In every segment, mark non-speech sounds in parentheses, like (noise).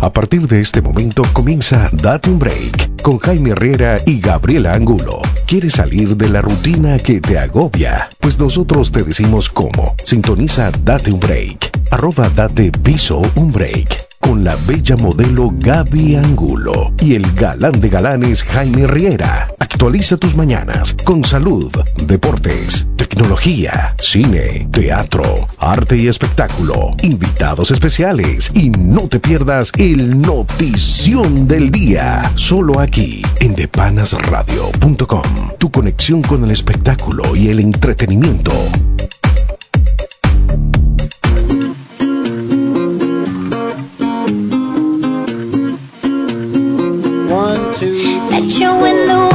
A partir de este momento comienza Date un Break con Jaime Herrera y Gabriela Angulo. ¿Quieres salir de la rutina que te agobia? Pues nosotros te decimos cómo. Sintoniza Date un Break. Arroba Date Piso un Break con la bella modelo Gaby Angulo y el galán de galanes Jaime Riera. Actualiza tus mañanas con salud, deportes, tecnología, cine, teatro, arte y espectáculo, invitados especiales y no te pierdas el notición del día. Solo aquí en depanasradio.com. Tu conexión con el espectáculo y el entretenimiento. your window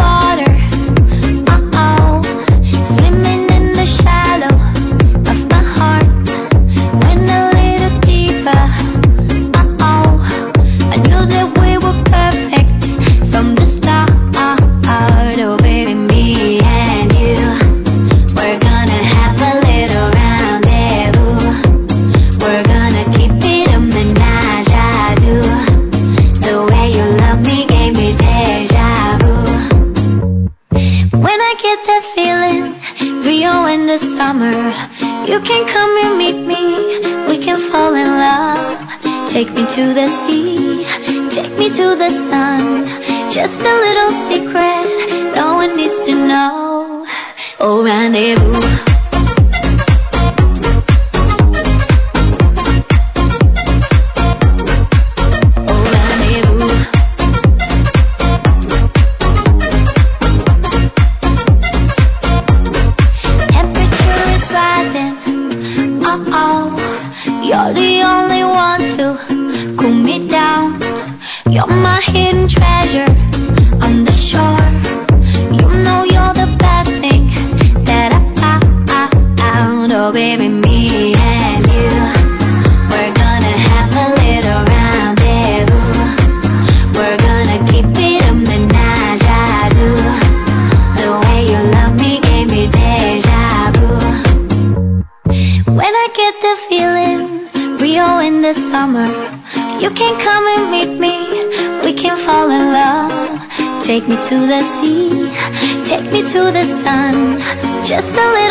just a just a little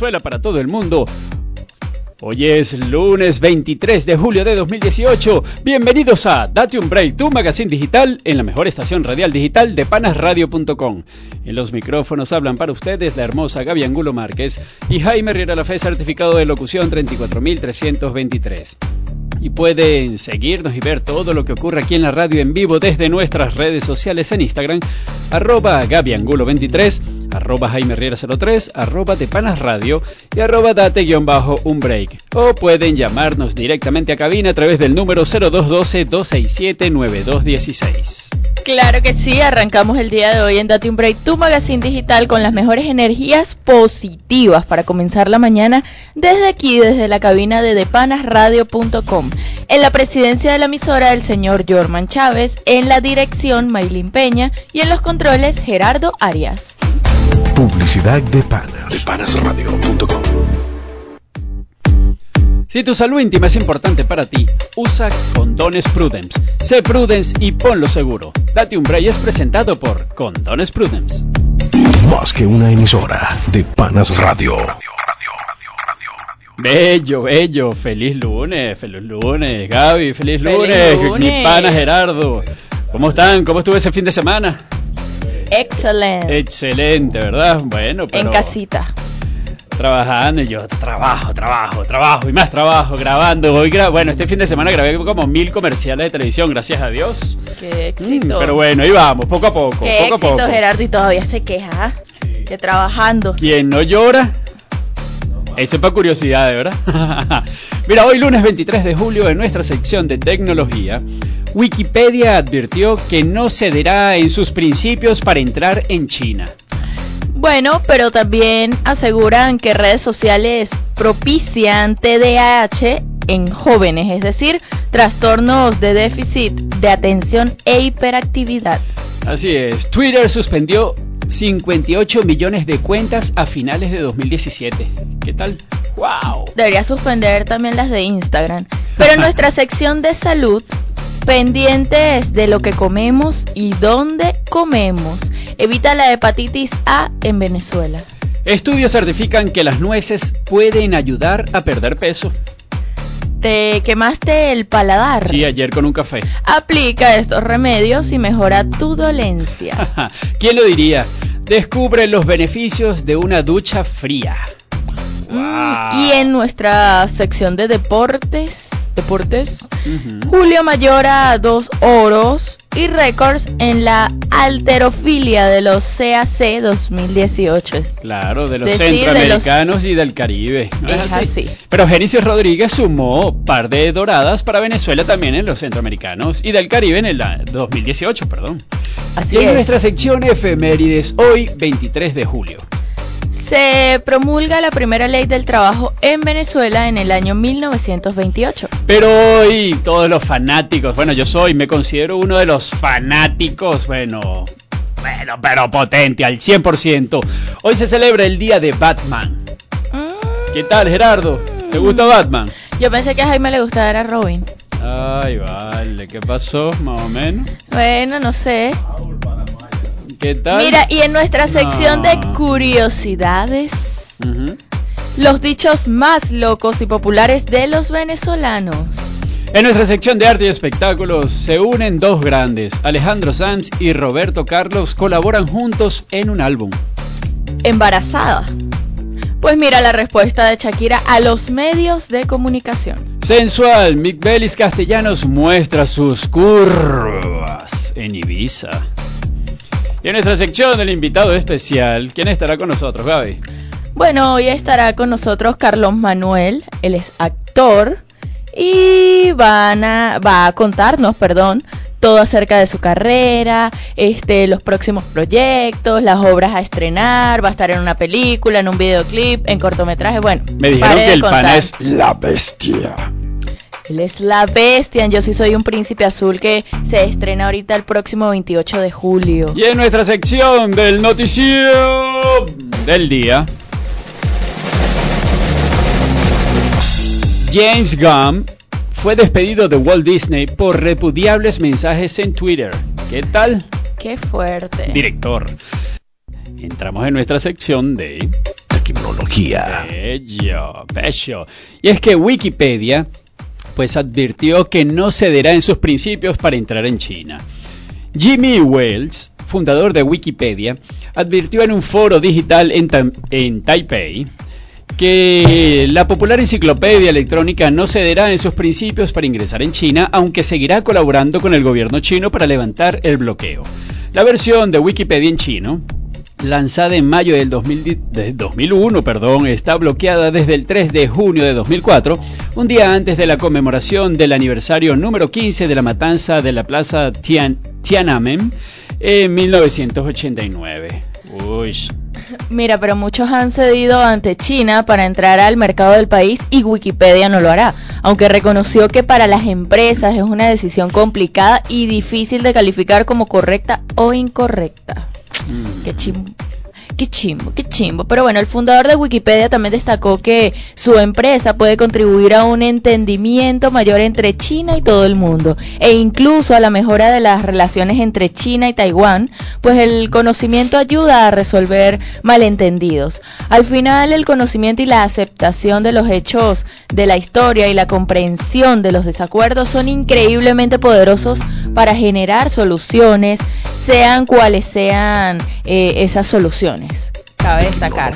para todo el mundo. Hoy es lunes 23 de julio de 2018. Bienvenidos a Date un Break, tu magazine digital en la mejor estación radial digital de panasradio.com. En los micrófonos hablan para ustedes la hermosa Gaby Angulo Márquez y Jaime Riera La certificado de locución 34323. Y pueden seguirnos y ver todo lo que ocurre aquí en la radio en vivo desde nuestras redes sociales en Instagram, arroba Gaby Angulo 23 arroba Jaime Riera 03, arroba de Panas Radio y arroba date guion bajo un break. O pueden llamarnos directamente a cabina a través del número 0212-267-9216. Claro que sí, arrancamos el día de hoy en Date un Break, tu magazine digital con las mejores energías positivas para comenzar la mañana desde aquí, desde la cabina de depanasradio.com. En la presidencia de la emisora, el señor Jorman Chávez, en la dirección, Maylin Peña y en los controles, Gerardo Arias. Publicidad de Panas. Panasradio.com Si tu salud íntima es importante para ti, usa Condones Prudence. Sé Prudence y ponlo seguro. Date un break es presentado por Condones Prudence. Más que una emisora de Panas Radio. Bello, bello, feliz lunes, feliz lunes, Gaby, feliz, Feliz lunes, lunes. mi pana Gerardo. ¿Cómo están? ¿Cómo estuvo ese fin de semana? Excelente. Excelente, ¿verdad? Bueno, pero en casita. trabajando y yo trabajo, trabajo, trabajo y más trabajo, grabando. Hoy gra- bueno, este fin de semana grabé como mil comerciales de televisión, gracias a Dios. Qué éxito. Mm, pero bueno, ahí vamos, poco a poco, Qué poco a éxito, poco. Gerardo, y todavía se queja. ¿ah? Que trabajando. Quien no llora, eso es para curiosidad, ¿verdad? (laughs) Mira, hoy lunes 23 de julio en nuestra sección de tecnología, Wikipedia advirtió que no cederá en sus principios para entrar en China. Bueno, pero también aseguran que redes sociales propician TDAH en jóvenes, es decir, trastornos de déficit de atención e hiperactividad. Así es, Twitter suspendió 58 millones de cuentas a finales de 2017. ¿Qué tal? ¡Wow! Debería suspender también las de Instagram. Pero nuestra sección de salud, pendientes de lo que comemos y dónde comemos. Evita la hepatitis A en Venezuela. Estudios certifican que las nueces pueden ayudar a perder peso. ¿Te quemaste el paladar? Sí, ayer con un café. Aplica estos remedios y mejora tu dolencia. (laughs) ¿Quién lo diría? Descubre los beneficios de una ducha fría. Mm, Y en nuestra sección de deportes, deportes, Ujú. Julio Mayora dos oros y récords en la alterofilia de los CAC 2018. Claro, de los Decir de centroamericanos y del Caribe. ¿no Es así. Pero Génesis Rodríguez sumó par de doradas para Venezuela también en los centroamericanos y del Caribe en el la- 2018, perdón. Así y en es. nuestra sección efemérides, hoy 23 de julio. Se promulga la primera ley del trabajo en Venezuela en el año 1928. Pero hoy todos los fanáticos, bueno, yo soy, me considero uno de los fanáticos, bueno, bueno, pero potente al 100%. Hoy se celebra el día de Batman. Mm, ¿Qué tal, Gerardo? ¿Te gusta Batman? Yo pensé que a Jaime le gustaba era Robin. Ay, vale, ¿qué pasó? Más o menos. Bueno, no sé. ¿Qué tal? Mira, y en nuestra sección No. de curiosidades, Ujú. los dichos más locos y populares de los venezolanos. En nuestra sección de arte y espectáculos se unen dos grandes. Alejandro Sanz y Roberto Carlos colaboran juntos en un álbum. Embarazada. Pues mira la respuesta de Shakira a los medios de comunicación. Sensual, Mick Bellis Castellanos muestra sus curvas en Ibiza. Y en nuestra sección del invitado especial, ¿quién estará con nosotros, Gaby? Bueno, hoy estará con nosotros Carlos Manuel, él es actor y van a, va a contarnos, perdón, todo acerca de su carrera, este, los próximos proyectos, las obras a estrenar, va a estar en una película, en un videoclip, en cortometraje, bueno. Me dijeron que el contar. es la bestia. Él es la bestia, en Yo sí soy un príncipe azul que se estrena ahorita el próximo 28 de julio. Y en nuestra sección del noticiero del día, James Gunn fue despedido de Walt Disney por repudiables mensajes en Twitter. ¿Qué tal, Qué fuerte. director? Entramos en nuestra sección de Tecnología. Bello, bello. Y es que Wikipedia pues advirtió que no cederá en sus principios para entrar en China. Jimmy Wales, fundador de Wikipedia, advirtió en un foro digital en, en Taipei que la popular enciclopedia electrónica no cederá en sus principios para ingresar en China, aunque seguirá colaborando con el gobierno chino para levantar el bloqueo. La versión de Wikipedia en chino, lanzada en mayo del 2000 de 2001, perdón, está bloqueada desde el 3 de junio de 2004, un día antes de la conmemoración del aniversario número 15 de la matanza de la plaza Tian- Tiananmen en 1989. Uy, Mira, pero muchos han cedido ante China para entrar al mercado del país y Wikipedia no lo hará, aunque reconoció que para las empresas es una decisión complicada y difícil de calificar como correcta o incorrecta. Mm. Qué, chim- Qué chimbo, qué chimbo. Pero bueno, el fundador de Wikipedia también destacó que su empresa puede contribuir a un entendimiento mayor entre China y todo el mundo e incluso a la mejora de las relaciones entre China y Taiwán, pues el conocimiento ayuda a resolver malentendidos. Al final, el conocimiento y la aceptación de los hechos de la historia y la comprensión de los desacuerdos son increíblemente poderosos para generar soluciones, sean cuales sean eh, esas soluciones. Cabe destacar.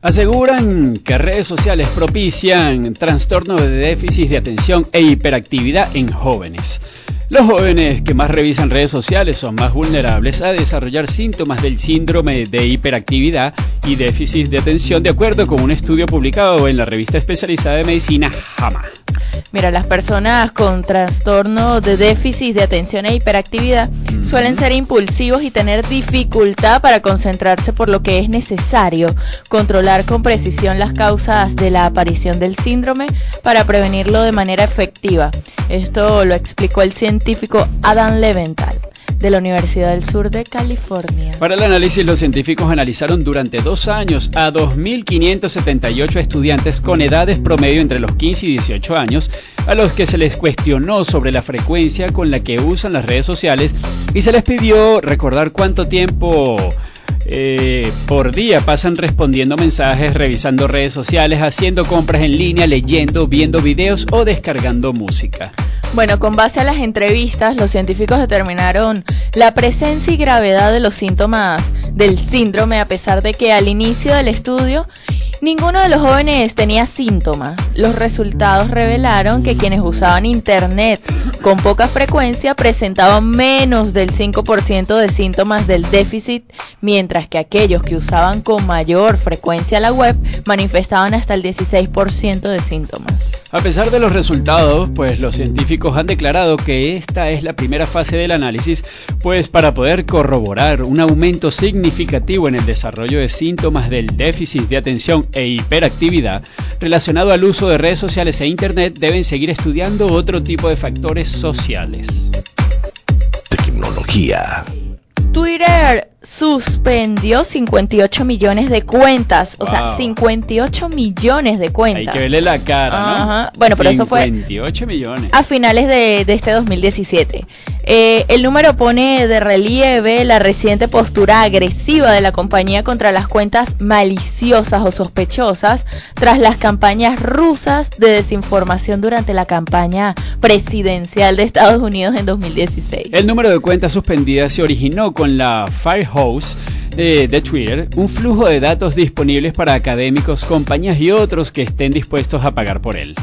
Aseguran que redes sociales propician trastornos de déficit de atención e hiperactividad en jóvenes. Los jóvenes que más revisan redes sociales son más vulnerables a desarrollar síntomas del síndrome de hiperactividad y déficit de atención, de acuerdo con un estudio publicado en la revista especializada de medicina JAMA. Mira, las personas con trastorno de déficit de atención e hiperactividad suelen ser impulsivos y tener dificultad para concentrarse por lo que es necesario controlar con precisión las causas de la aparición del síndrome para prevenirlo de manera efectiva. Esto lo explicó el científico Adam Leventhal de la Universidad del Sur de California. Para el análisis, los científicos analizaron durante dos años a 2.578 estudiantes con edades promedio entre los 15 y 18 años, a los que se les cuestionó sobre la frecuencia con la que usan las redes sociales y se les pidió recordar cuánto tiempo eh, por día pasan respondiendo mensajes, revisando redes sociales, haciendo compras en línea, leyendo, viendo videos o descargando música. Bueno, con base a las entrevistas, los científicos determinaron la presencia y gravedad de los síntomas del síndrome, a pesar de que al inicio del estudio ninguno de los jóvenes tenía síntomas. Los resultados revelaron que quienes usaban Internet con poca frecuencia presentaban menos del 5% de síntomas del déficit, mientras que aquellos que usaban con mayor frecuencia la web manifestaban hasta el 16% de síntomas. A pesar de los resultados, pues los científicos han declarado que esta es la primera fase del análisis, pues para poder corroborar un aumento significativo en el desarrollo de síntomas del déficit de atención e hiperactividad relacionado al uso de redes sociales e Internet, deben seguir estudiando otro tipo de factores sociales. Tecnología. Twitter suspendió 58 millones de cuentas, o sea, 58 millones de cuentas. Hay que verle la cara, ¿no? Bueno, pero eso fue 58 millones. a finales de, de este 2017. Eh, el número pone de relieve la reciente postura agresiva de la compañía contra las cuentas maliciosas o sospechosas tras las campañas rusas de desinformación durante la campaña presidencial de Estados Unidos en 2016. El número de cuentas suspendidas se originó con la Firehouse eh, de Twitter, un flujo de datos disponibles para académicos, compañías y otros que estén dispuestos a pagar por él.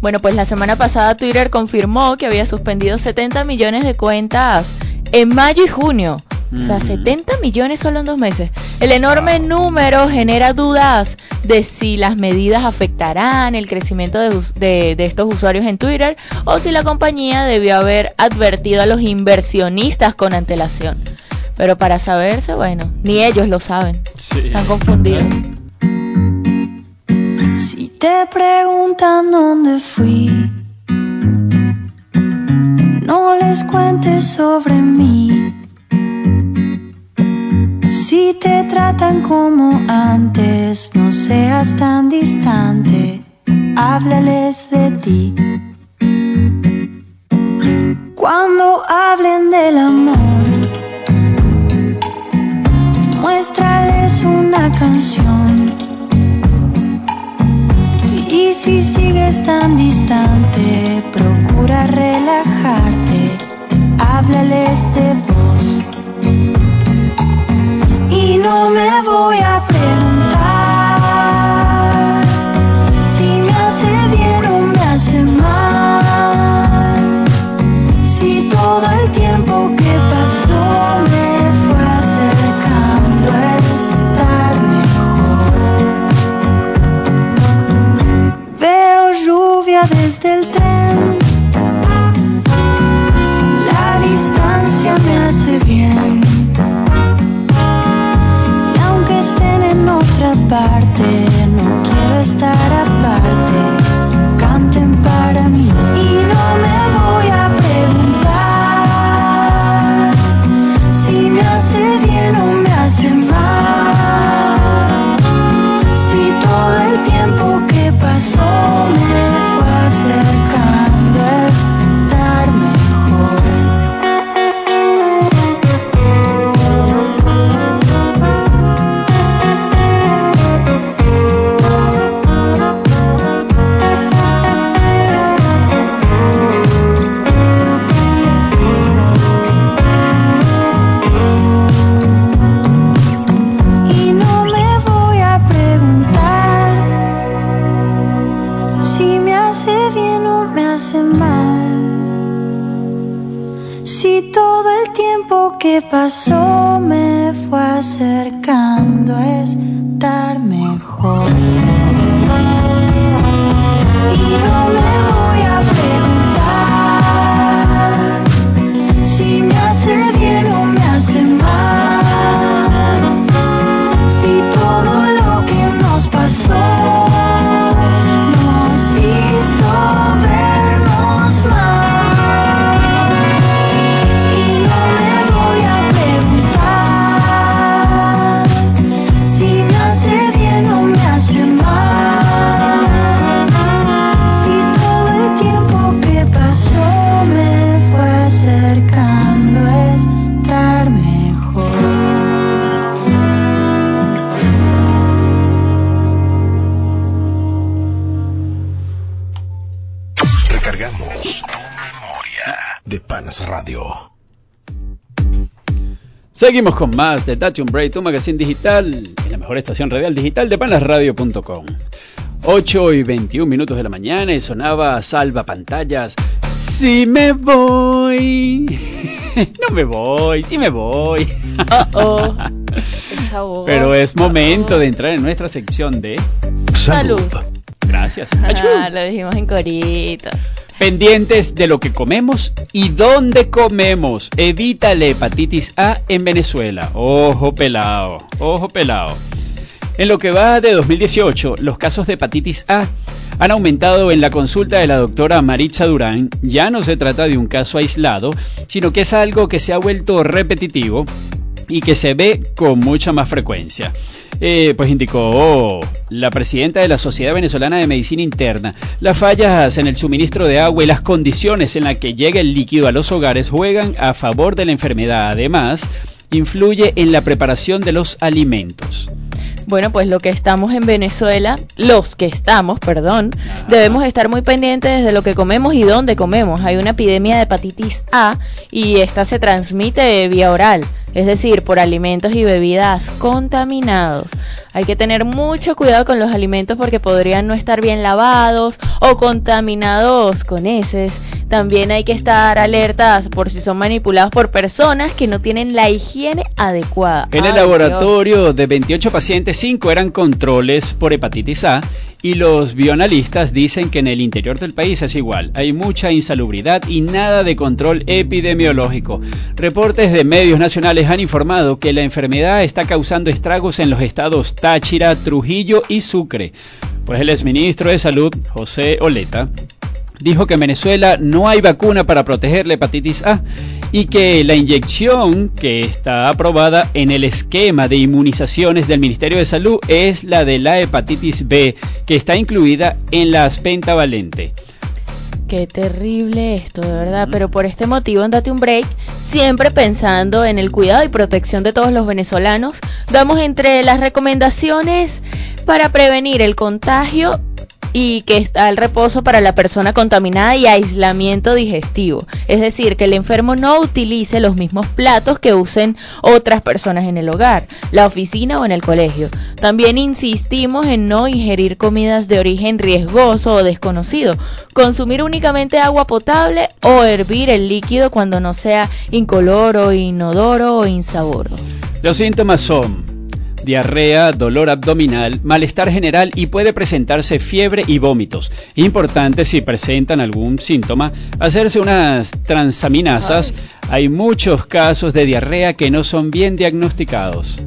Bueno, pues la semana pasada Twitter confirmó que había suspendido 70 millones de cuentas en mayo y junio. O sea, 70 millones solo en dos meses. El enorme número genera dudas de si las medidas afectarán el crecimiento de, de, de, estos usuarios en Twitter o si la compañía debió haber advertido a los inversionistas con antelación. Pero para saberse, bueno, ni ellos lo saben. Sí. Están confundidos. Si te preguntan dónde fui, no les cuentes sobre mí. Si te tratan como antes, no seas tan distante, háblales de ti. Cuando hablen del amor, muéstrales una canción. Y si sigues tan distante, procura relajarte, háblales de vos. Y no me voy a preguntar tren. La distancia me hace bien. Y aunque estén en otra parte, no quiero estar pasó me fue acercando a Seguimos con más de un Break, tu magazine digital, en la mejor estación radial digital de panasradio.com. 8 y 21 minutos de la mañana y sonaba salva pantallas. Si me voy. (laughs) No me voy, sí me voy. Oh, (laughs) oh. Pero es momento de entrar en nuestra sección de Salud. Gracias. Ah, lo dijimos en corito. Pendientes de lo que comemos y dónde comemos. Evita la hepatitis A en Venezuela. Ojo pelado, ojo pelado. En lo que va de 2018, los casos de hepatitis A han aumentado en la consulta de la doctora Maritza Durán. Ya no se trata de un caso aislado, sino que es algo que se ha vuelto repetitivo y que se ve con mucha más frecuencia. Eh, pues indicó la presidenta de la Sociedad Venezolana de Medicina Interna, las fallas en el suministro de agua y las condiciones en las que llega el líquido a los hogares juegan a favor de la enfermedad. Además, influye en la preparación de los alimentos. Bueno, pues lo que estamos en Venezuela, los que estamos, perdón, Ajá. debemos estar muy pendientes de lo que comemos y dónde comemos. Hay una epidemia de hepatitis A y esta se transmite vía oral, es decir, por alimentos y bebidas contaminados. Hay que tener mucho cuidado con los alimentos porque podrían no estar bien lavados o contaminados con heces. También hay que estar alertas por si son manipulados por personas que no tienen la higiene adecuada. En el Ay, laboratorio de 28 pacientes, 5 eran controles por hepatitis A y los bioanalistas dicen que en el interior del país es igual. Hay mucha insalubridad y nada de control epidemiológico. Reportes de medios nacionales han informado que la enfermedad está causando estragos en los estados Táchira, Trujillo y Sucre. Pues el exministro de Salud, José Oleta, dijo que en Venezuela no hay vacuna para proteger la hepatitis A y que la inyección que está aprobada en el esquema de inmunizaciones del Ministerio de Salud es la de la hepatitis B, que está incluida en la pentavalente. Qué terrible esto, de verdad. Pero por este motivo, en Date un Break, siempre pensando en el cuidado y protección de todos los venezolanos, damos entre las recomendaciones para prevenir el contagio y que está el reposo para la persona contaminada y aislamiento digestivo. Es decir, que el enfermo no utilice los mismos platos que usen otras personas en el hogar, la oficina o en el colegio. También insistimos en no ingerir comidas de origen riesgoso o desconocido, consumir únicamente agua potable o hervir el líquido cuando no sea incoloro, inodoro o insaboro. Los síntomas son diarrea, dolor abdominal, malestar general y puede presentarse fiebre y vómitos. Importante si presentan algún síntoma, hacerse unas transaminasas. Hay muchos casos de diarrea que no son bien diagnosticados.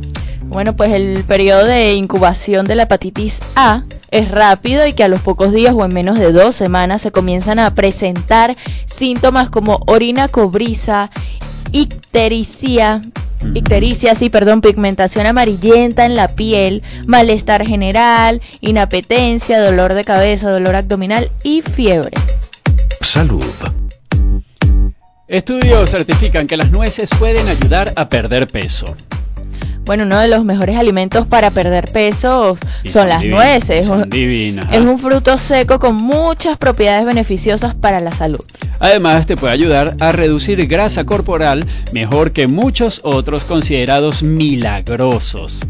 Bueno, pues el periodo de incubación de la hepatitis A es rápido y que a los pocos días o en menos de dos semanas se comienzan a presentar síntomas como orina cobriza, ictericia, ictericia, sí, perdón, pigmentación amarillenta en la piel, malestar general, inapetencia, dolor de cabeza, dolor abdominal y fiebre. Salud. Estudios certifican que las nueces pueden ayudar a perder peso. Bueno, uno de los mejores alimentos para perder peso Y son, las divinas, nueces. Son divinas. Es un fruto seco con muchas propiedades beneficiosas para la salud. Además, te puede ayudar a reducir grasa corporal mejor que muchos otros considerados milagrosos.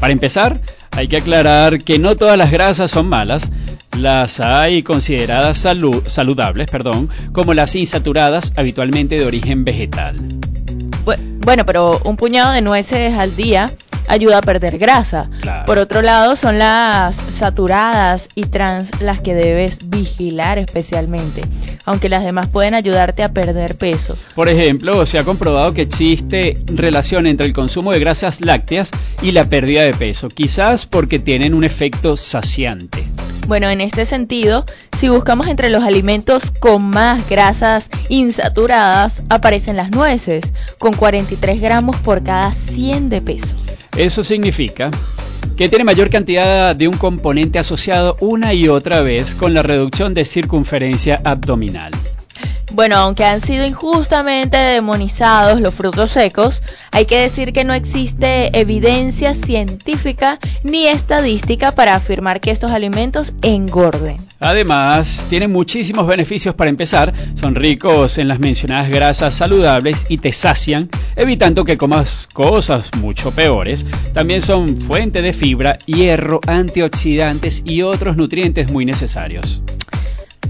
Para empezar, hay que aclarar que no todas las grasas son malas. Las hay consideradas salu- saludables, perdón, como las insaturadas, habitualmente de origen vegetal. Bu- Bueno, pero un puñado de nueces al día ayuda a perder grasa. Claro. Por otro lado, son las saturadas y trans las que debes vigilar especialmente, aunque las demás pueden ayudarte a perder peso. Por ejemplo, se ha comprobado que existe relación entre el consumo de grasas lácteas y la pérdida de peso, quizás porque tienen un efecto saciante. Bueno, en este sentido, si buscamos entre los alimentos con más grasas insaturadas, aparecen las nueces, con 43 gramos por cada 100 de peso. Eso significa que tiene mayor cantidad de un componente asociado una y otra vez con la reducción de circunferencia abdominal. Bueno, aunque han sido injustamente demonizados los frutos secos, hay que decir que no existe evidencia científica ni estadística para afirmar que estos alimentos engorden. Además, tienen muchísimos beneficios para empezar, son ricos en las mencionadas grasas saludables y te sacian, evitando que comas cosas mucho peores. También son fuente de fibra, hierro, antioxidantes y otros nutrientes muy necesarios.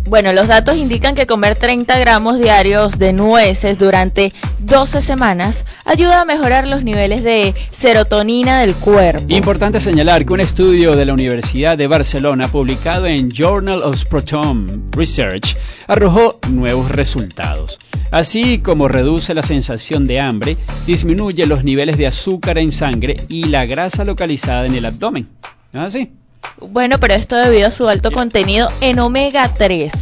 Bueno, los datos indican que comer 30 gramos diarios de nueces durante 12 semanas ayuda a mejorar los niveles de serotonina del cuerpo. Importante señalar que un estudio de la Universidad de Barcelona publicado en Journal of Proton Research arrojó nuevos resultados. Así como reduce la sensación de hambre, disminuye los niveles de azúcar en sangre y la grasa localizada en el abdomen. ¿Así? Bueno, pero esto debido a su alto contenido en omega 3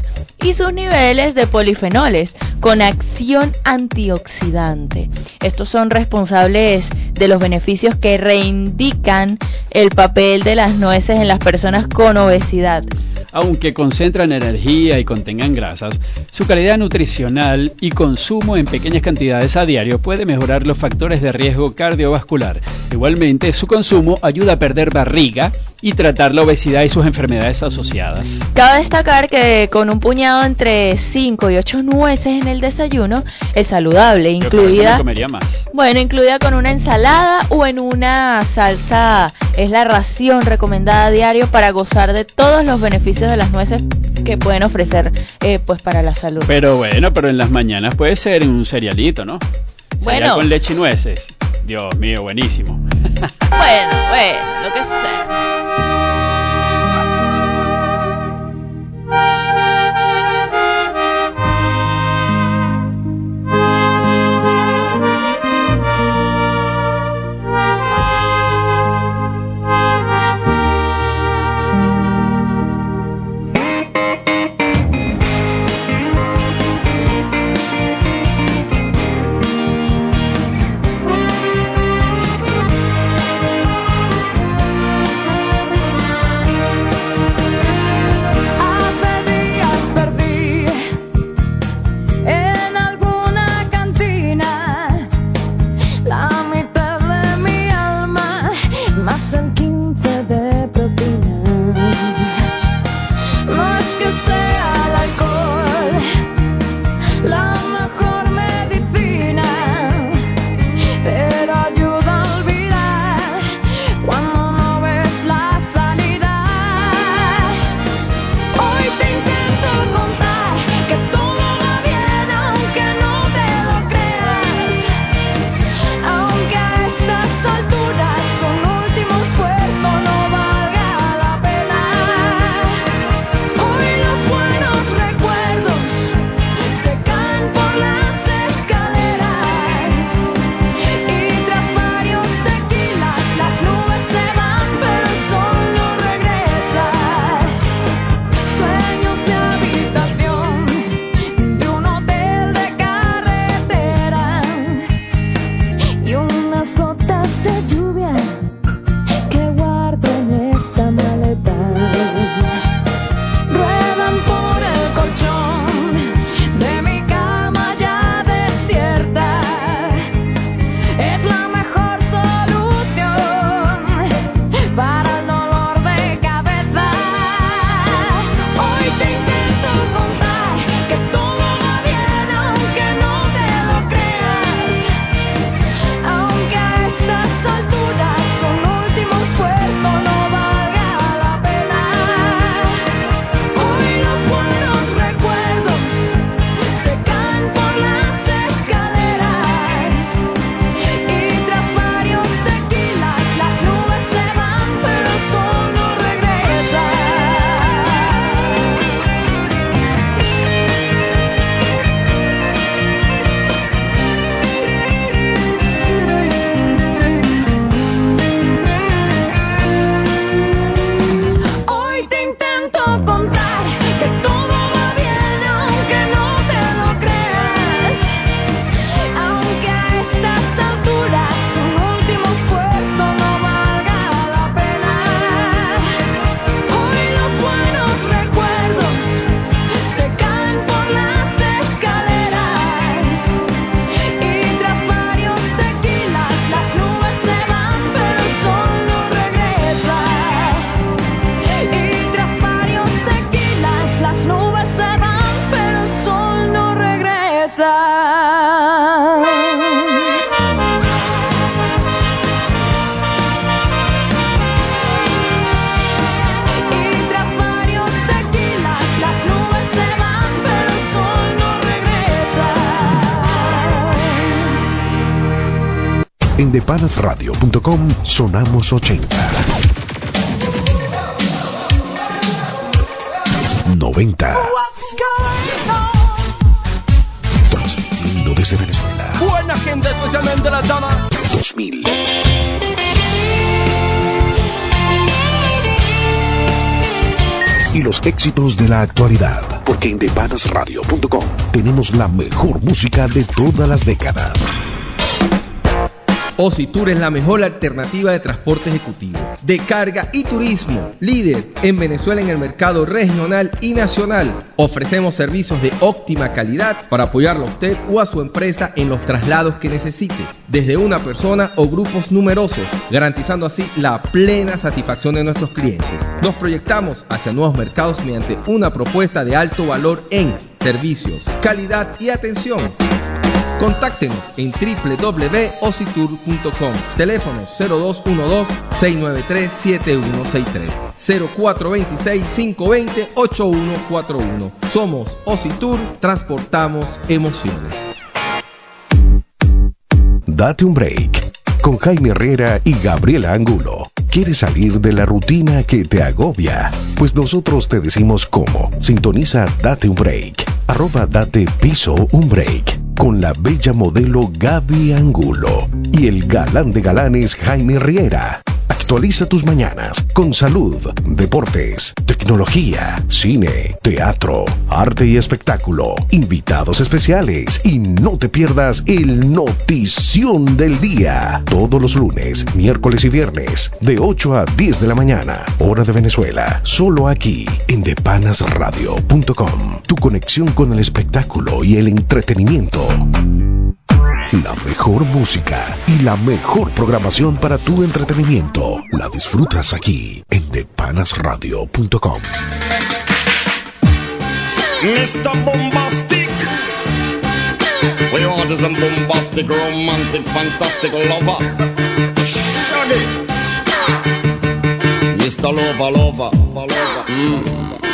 y sus niveles de polifenoles con acción antioxidante. Estos son responsables de los beneficios que reindican el papel de las nueces en las personas con obesidad. Aunque concentran energía y contengan grasas, su calidad nutricional y consumo en pequeñas cantidades a diario puede mejorar los factores de riesgo cardiovascular. Igualmente, su consumo ayuda a perder barriga y tratar la obesidad y sus enfermedades asociadas. Cabe destacar que con un puñado entre 5 y 8 nueces en el desayuno es saludable, incluida comería más. Bueno, incluida con una ensalada o en una salsa. Es la ración recomendada a diario para gozar de todos los beneficios de las nueces que pueden ofrecer eh, pues para la salud. Pero bueno, pero en las mañanas puede ser un cerealito, ¿no? Cereal Bueno. con leche y nueces. Dios mío, buenísimo. (laughs) Bueno, bueno, lo que sea. En depanasradio.com sonamos 80. 90. Transmitiendo desde Venezuela. Buena gente, especialmente las damas. 2000. Y los éxitos de la actualidad. Porque en depanasradio.com tenemos la mejor música de todas las décadas. Ocitur es la mejor alternativa de transporte ejecutivo, de carga y turismo, líder en Venezuela en el mercado regional y nacional. Ofrecemos servicios de óptima calidad para apoyarlo a usted o a su empresa en los traslados que necesite, desde una persona o grupos numerosos, garantizando así la plena satisfacción de nuestros clientes. Nos proyectamos hacia nuevos mercados mediante una propuesta de alto valor en servicios, calidad y atención. Contáctenos en www.ocitur.com. Teléfono 0212-693-7163. 0426-520-8141. Somos Ocitur, transportamos emociones. Date un break con Jaime Herrera y Gabriela Angulo. ¿Quieres salir de la rutina que te agobia? Pues nosotros te decimos cómo. Sintoniza Date un break. Arroba Date Piso un break. Con la bella modelo Gaby Angulo y el galán de galanes Jaime Riera. Actualiza tus mañanas con salud, deportes, tecnología, cine, teatro, arte y espectáculo, invitados especiales y no te pierdas el Notición del Día. Todos los lunes, miércoles y viernes, de 8 a 10 de la mañana, hora de Venezuela, solo aquí en depanasradio.com. Tu conexión con el espectáculo y el entretenimiento. La mejor música y la mejor programación para tu entretenimiento la disfrutas aquí en depanasradio.com. Mr. Bombastic. We want a bombastic, romantic, fantastic lover. Shaggy. Mr. Lover, lover, lover. Mm.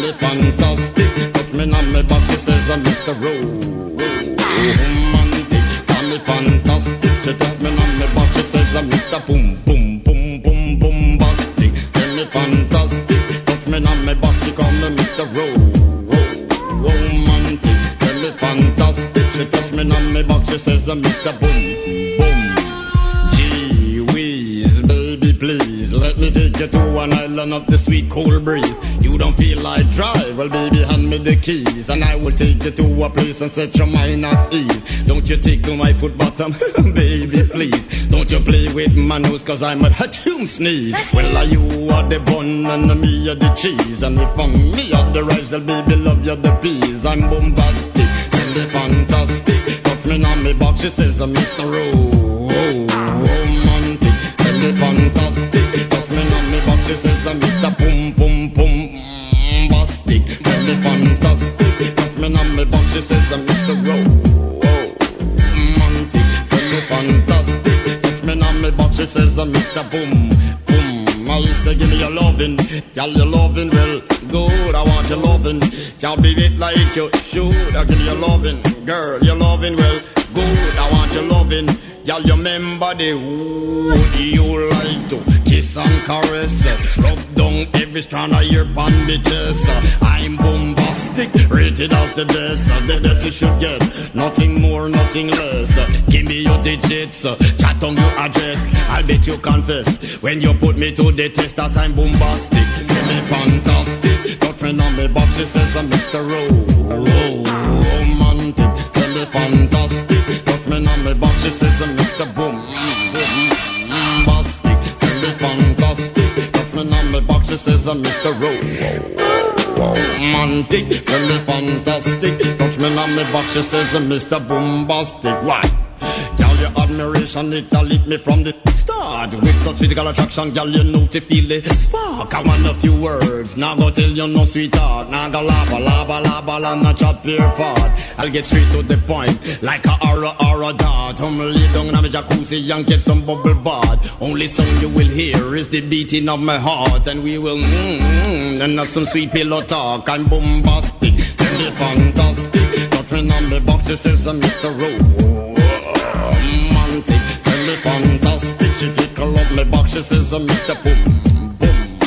Me fantastic. Touch me on my back, she says I'm Mr. Ro. Romantic. Call me fantastic. She touch me on my back, she says I'm Mr. Boom, boom, boom, boom, bombastic. Tell me fantastic. Touch me on my back, she call me Mr. Ro. Ro. Romantic. Tell me fantastic. She touch me on my back, she says I'm Mr. Boom, boom. Gee whiz, baby, please let me take you to an island of the sweet cool breeze. Me the keys, and I will take you to a place and set your mind at ease. Don't you tickle my foot bottom, (laughs) baby, please. Don't you play with my nose, cause I'm a hatchoon sneeze. Well, are you are the bun and me are the cheese, and if I'm me are the rice, well, baby, love you the peas. I'm bombastic, tell me fantastic. Touch me on me box, she says, I'm Mr. Ro. Romantic, tell me fantastic. Touch me on me box, she says, I'm Mr. fantastic. Touch me on me box, she says, I'm Mr. Ro. Romantic, tell me fantastic. Touch me on me box, she says, I'm Mr. Boom Boom. I say, give me your lovin', girl, your lovin' well good. I want your lovin', can't be it like you should. I give you your lovin', girl, your lovin' well good. I want your lovin', girl, you remember the who? you like to kiss and caress. Rub down every strand of your bandages. I'm bombastic, rated as the best. The best you should get, nothing more, nothing less. Give me your digits, chat on your address. I'll bet you confess when you put me to the test that I'm bombastic. Tell me fantastic. Touch me on me box, she says I'm Mr. Ro- Romantic, tell me fantastic. Touch me on me box, she says I'm Mr. Boom. Boom, bastic, tell me fantastic. Touch me on me box, she says I'm Mr. Ro- Romantic, tell me fantastic. Touch me on me box, she says I'm Mr. Boombastic. Why? Girl, your admiration, it a lit me from the start. With such physical attraction, girl, you know to feel the spark. I want a few words, now go tell you no sweetheart. Now go lava, lava, lava, and not chat pure fart. I'll get straight to the point, like a aura, aura dart. I'm lay down in my jacuzzi and get some bubble bath. Only song you will hear is the beating of my heart, and we will mmm, and have some sweet pillow talk. I'm bombastic, me fantastic. Touch me on the box, says I'm Mr. Romantic, she says I'm Mr. Boom, boom,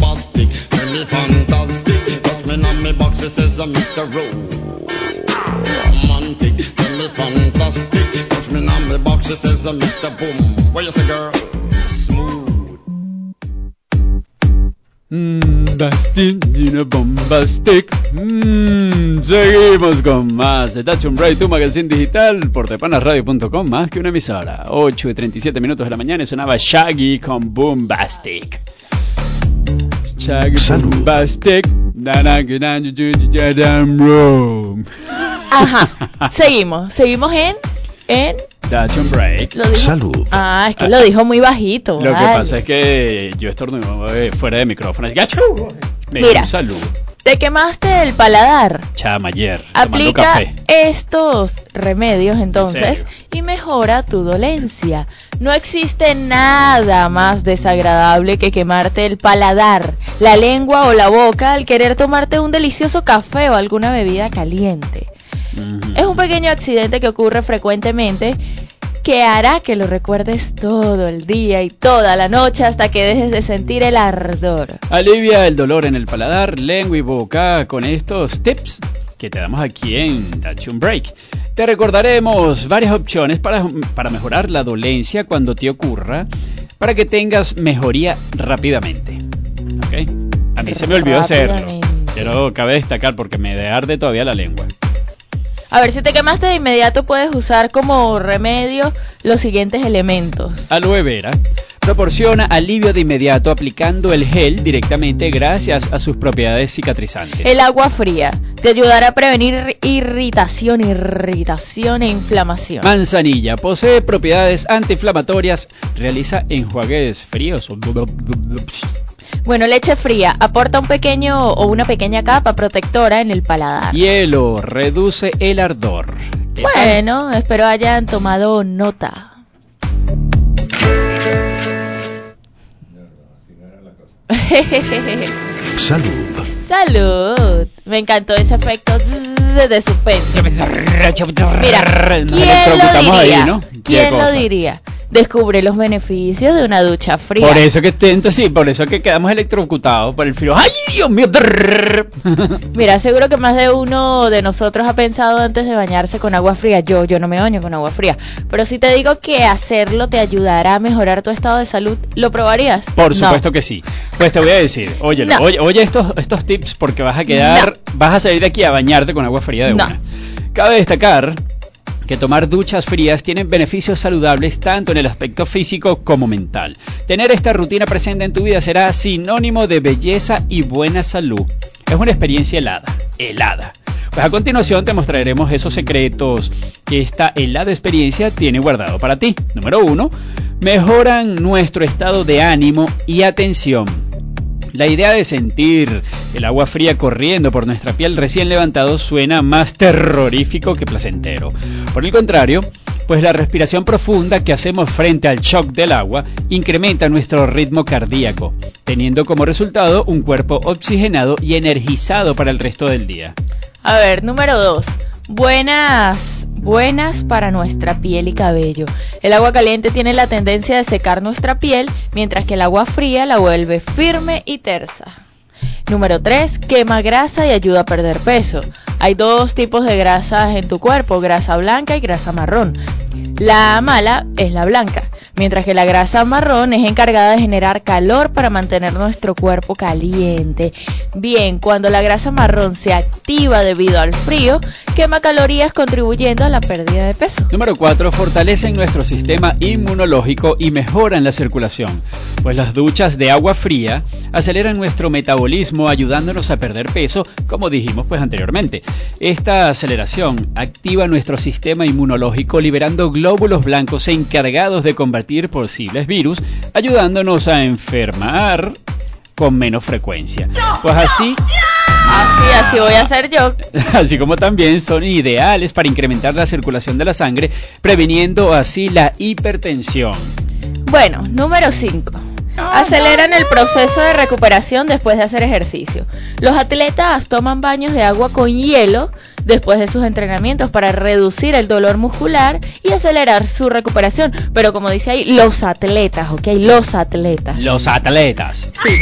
bastic. Tell me fantastic. Touch me on my box, she says I'm Mr. Romantic, tell me fantastic. Touch me on my box, she says I'm Mr. Boom. What you say, girl? Smooth. Mmm, Bastille Bombastic. Mmm, seguimos con más de Touch Break, tu magazine digital por tepanasradio.com, más que una emisora. 8 y 37 minutos de la mañana y sonaba Shaggy con Boombastic. Shaggy Salud. Boombastic. Na, na, na, na, na, na, na, na, room. Ajá. (laughs) Seguimos. Seguimos en. En. Touch Break. Lo dijo. Salud. Ah, es que lo dijo muy bajito. Lo que pasa es que yo estornudo eh, fuera de micrófono. ¡achú! Me Mira. salud. Te quemaste el paladar. Chama ayer. tomando Aplica café. estos remedios entonces y mejora tu dolencia. No existe nada más desagradable que quemarte el paladar, la lengua o la boca al querer tomarte un delicioso café o alguna bebida caliente. Es un pequeño accidente que ocurre frecuentemente que hará que lo recuerdes todo el día y toda la noche hasta que dejes de sentir el ardor. Alivia el dolor en el paladar, lengua y boca con estos tips que te damos aquí en un Break. Te recordaremos varias opciones para, para mejorar la dolencia cuando te ocurra, para que tengas mejoría rápidamente. ¿Ok? A mí se me olvidó hacerlo. Pero cabe destacar porque me arde todavía la lengua. A ver, si te quemaste de inmediato puedes usar como remedio los siguientes elementos. Aloe vera proporciona alivio de inmediato aplicando el gel directamente gracias a sus propiedades cicatrizantes. El agua fría te ayudará a prevenir irritación, irritación e inflamación. Manzanilla posee propiedades antiinflamatorias, realiza enjuagues fríos. Bueno, leche fría aporta un pequeño o una pequeña capa protectora en el paladar. Hielo reduce el ardor. Bueno, espero hayan tomado nota. Salud. Salud. Me encantó ese efecto de suspenso. Mira, Nos ¿quién lo diría? ¿Quién lo diría? Descubre los beneficios de una ducha fría. Por eso que entonces sí, por eso que quedamos electrocutados por el frío. ¡Ay, Dios mío! (laughs) Mira, seguro que más de uno de nosotros ha pensado antes de bañarse con agua fría. Yo, yo no me baño con agua fría. Pero si te digo que hacerlo te ayudará a mejorar tu estado de salud, ¿lo probarías? Por No. supuesto que sí. Pues te voy a decir, óyelo, No. oye, oye estos, estos tips porque vas a quedar, vas a salir de aquí a bañarte con agua fría de una. Cabe destacar que tomar duchas frías tiene beneficios saludables tanto en el aspecto físico como mental. Tener esta rutina presente en tu vida será sinónimo de belleza y buena salud. Es una experiencia helada, helada. Pues a continuación te mostraremos esos secretos que esta helada experiencia tiene guardado para ti. Número uno, mejoran nuestro estado de ánimo y atención. La idea de sentir el agua fría corriendo por nuestra piel recién levantado suena más terrorífico que placentero. Por el contrario, pues la respiración profunda que hacemos frente al shock del agua incrementa nuestro ritmo cardíaco, teniendo como resultado un cuerpo oxigenado y energizado para el resto del día. A ver, número dos. Buenas, buenas para nuestra piel y cabello. El agua caliente tiene la tendencia de secar nuestra piel, mientras que el agua fría la vuelve firme y tersa. Número 3. Quema grasa y ayuda a perder peso. Hay dos tipos de grasas en tu cuerpo, grasa blanca y grasa marrón. La mala es la blanca. Mientras que la grasa marrón es encargada de generar calor para mantener nuestro cuerpo caliente. Bien, cuando la grasa marrón se activa debido al frío, quema calorías contribuyendo a la pérdida de peso. Número 4. Fortalecen nuestro sistema inmunológico y mejoran la circulación, pues las duchas de agua fría aceleran nuestro metabolismo ayudándonos a perder peso, como dijimos pues anteriormente. Esta aceleración activa nuestro sistema inmunológico liberando glóbulos blancos encargados de combatir posibles virus, ayudándonos a enfermar con menos frecuencia. Pues así Así, así voy a hacer yo. (laughs) así como también son ideales para incrementar la circulación de la sangre, previniendo así la hipertensión. Bueno, número 5. Aceleran el proceso de recuperación después de hacer ejercicio. Los atletas toman baños de agua con hielo después de sus entrenamientos para reducir el dolor muscular y acelerar su recuperación. Pero como dice ahí, los atletas, ¿ok? Los atletas. Los atletas. Sí.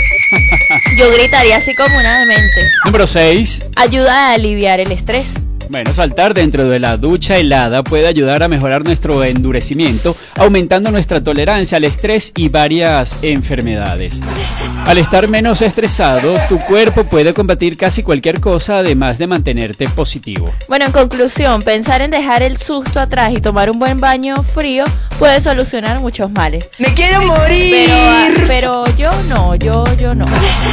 Yo gritaría así como una demente. Número 6. Ayuda a aliviar el estrés. Bueno, saltar dentro de la ducha helada puede ayudar a mejorar nuestro endurecimiento, aumentando nuestra tolerancia al estrés y varias enfermedades. Al estar menos estresado, tu cuerpo puede combatir casi cualquier cosa además de mantenerte positivo. Bueno, en conclusión, pensar en dejar el susto atrás y tomar un buen baño frío puede solucionar muchos males. ¡Me quiero morir! Pero, pero yo no, yo, yo no.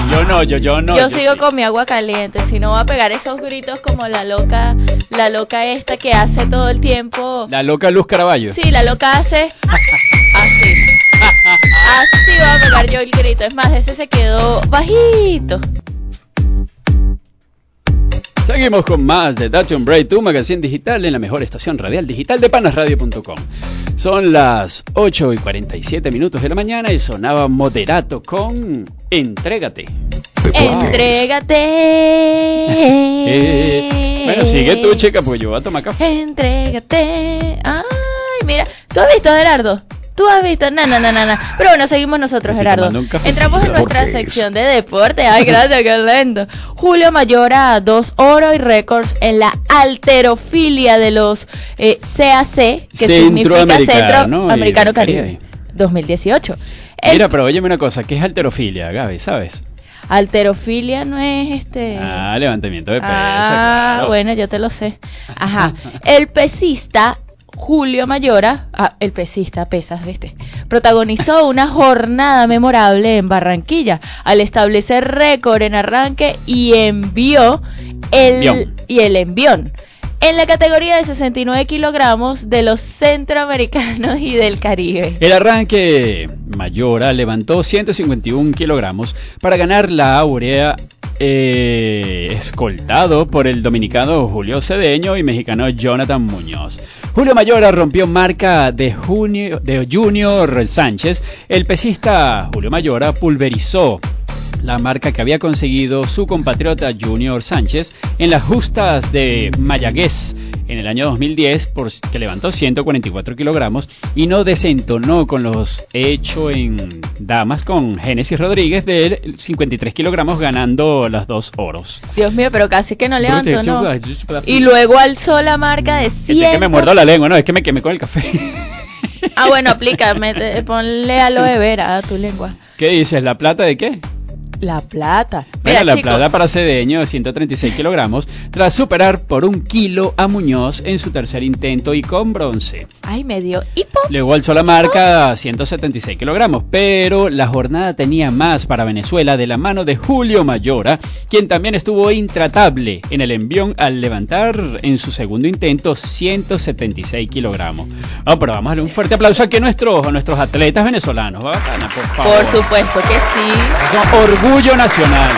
Yo no, yo, yo no. yo sigo sí. con mi agua caliente, si no va a pegar esos gritos como la loca, la loca esta que hace todo el tiempo. La loca Luz Caraballo. Sí, la loca hace así. Así va a pegar yo el grito. Es más, ese se quedó bajito. Seguimos con más de Dutch on Break, tu magazine digital en la mejor estación radial digital de panasradio.com. Son las 8 y 47 minutos de la mañana y sonaba moderato con Entrégate. Entrégate. Eh, (laughs) bueno, sigue tú, chica, pues yo voy a tomar café. Entrégate. Ay, mira, ¿tú has visto, Gerardo? ¿Tú has visto? No, no, no, no, no. Pero bueno, seguimos nosotros, Estoy Gerardo. Entramos en nuestra sección de deporte. Ay, (laughs) gracias, qué lento. Julio Mayora, dos oro y récords en la alterofilia de los eh, CAC, que significa Centroamericano Centroamericano y Caribe. Caribe. 2018. El- Mira, pero óyeme una cosa, ¿qué es alterofilia, Gaby? ¿Sabes? Alterofilia no es este. Ah, levantamiento de pesas. Ah, claro. bueno, yo te lo sé. Ajá. El pesista Julio Mayora, ah, el pesista, pesas, ¿viste? Protagonizó una jornada memorable en Barranquilla al establecer récord en arranque y envió el, y el envión. En la categoría de 69 kilogramos de los centroamericanos y del Caribe. El arranque Mayora levantó 151 kilogramos para ganar la áurea eh, escoltado por el dominicano Julio Cedeño y mexicano Jonathan Muñoz. Julio Mayora rompió marca de, junio, de Junior Sánchez. El pesista Julio Mayora pulverizó la marca que había conseguido su compatriota Junior Sánchez en las justas de Mayagüez en el año 2010, por, que levantó 144 kilogramos y no desentonó con los hecho en damas con Génesis Rodríguez de 53 kilogramos ganando las dos oros. Dios mío, pero casi que no levanto, ¿no? Y luego alzó la marca de 100. que me muerdo la lengua, no, es que me quemé con el café. Ah, bueno, aplica, mete- ponle aloe vera a tu lengua. ¿Qué dices? ¿La plata de qué? La plata. Bueno, Mira, la plata para Cedeño de 136 kilogramos, tras superar por un kilo a Muñoz en su tercer intento y con bronce. Ay, me dio hipo. Luego alzó la marca a 176 kilogramos, pero la jornada tenía más para Venezuela de la mano de Julio Mayora, quien también estuvo intratable en el envión al levantar en su segundo intento 176 kilogramos. Ah, pero vamos a darle un fuerte aplauso aquí a nuestros, a nuestros atletas venezolanos. Bacana, por favor. Por supuesto que sí. Son orgullo nacional.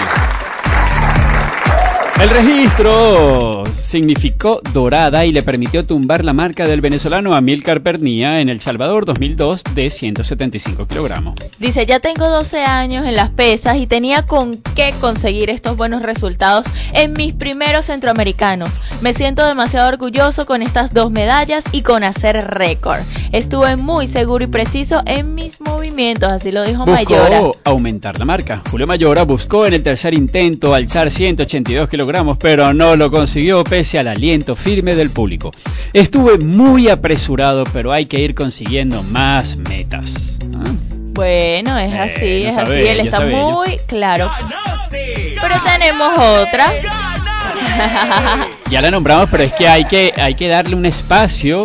El registro significó dorada y le permitió tumbar la marca del venezolano Amílcar Pernía en El Salvador 2002 de 175 kilogramos. Dice, ya tengo 12 años en las pesas y tenía con qué conseguir estos buenos resultados en mis primeros centroamericanos. Me siento demasiado orgulloso con estas dos medallas y con hacer récord. Estuve muy seguro y preciso en mis movimientos, así lo dijo Mayora. Buscó aumentar la marca. Julio Mayora buscó en el tercer intento alzar 182 kilogramos, pero no lo consiguió pese al aliento firme del público. Estuve muy apresurado, pero hay que ir consiguiendo más metas. ¿Ah? Bueno, es así, es así. bello, Él está muy claro. Pero tenemos otra. Ya la nombramos, pero es que hay que, hay que darle un espacio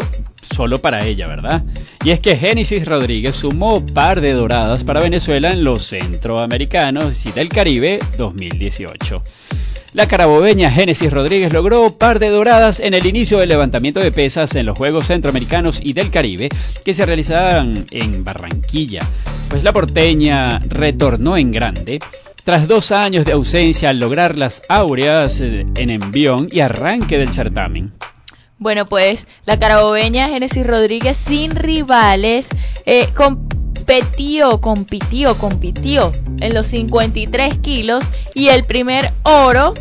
solo para ella, ¿verdad? Y es que Génesis Rodríguez sumó par de doradas para Venezuela en los Centroamericanos y del Caribe 2018. La carabobeña Génesis Rodríguez logró par de doradas en el inicio del levantamiento de pesas en los Juegos Centroamericanos y del Caribe que se realizaban en Barranquilla. Pues la porteña retornó en grande tras dos años de ausencia al lograr las áureas eh, en envión y arranque del certamen. Bueno, pues la carabobeña Génesis Rodríguez sin rivales eh, competió, compitió, compitió en los 53 kilos y el primer oro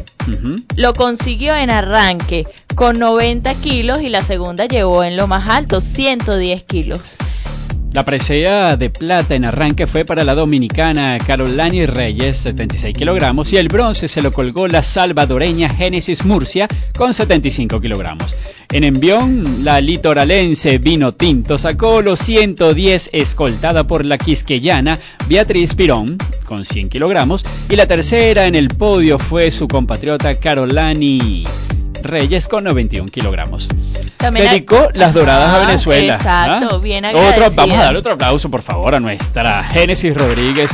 lo consiguió en arranque con 90 kilos y la segunda llegó en lo más alto, 110 kilos. La presea de plata en arranque fue para la dominicana Carolani Reyes, 76 kilogramos, y el bronce se lo colgó la salvadoreña Génesis Murcia, con 75 kilogramos. En envión, la litoralense Vino Tinto sacó los 110 escoltada por la quisqueyana Beatriz Pirón, con 100 kilogramos, y la tercera en el podio fue su compatriota Carolani Reyes con 91 kilogramos. También hay- Dedicó las doradas a Ajá, Venezuela. exacto, ¿ah? bien Otro, agradecida. Vamos a darle otro aplauso, por favor, a nuestra Génesis Rodríguez.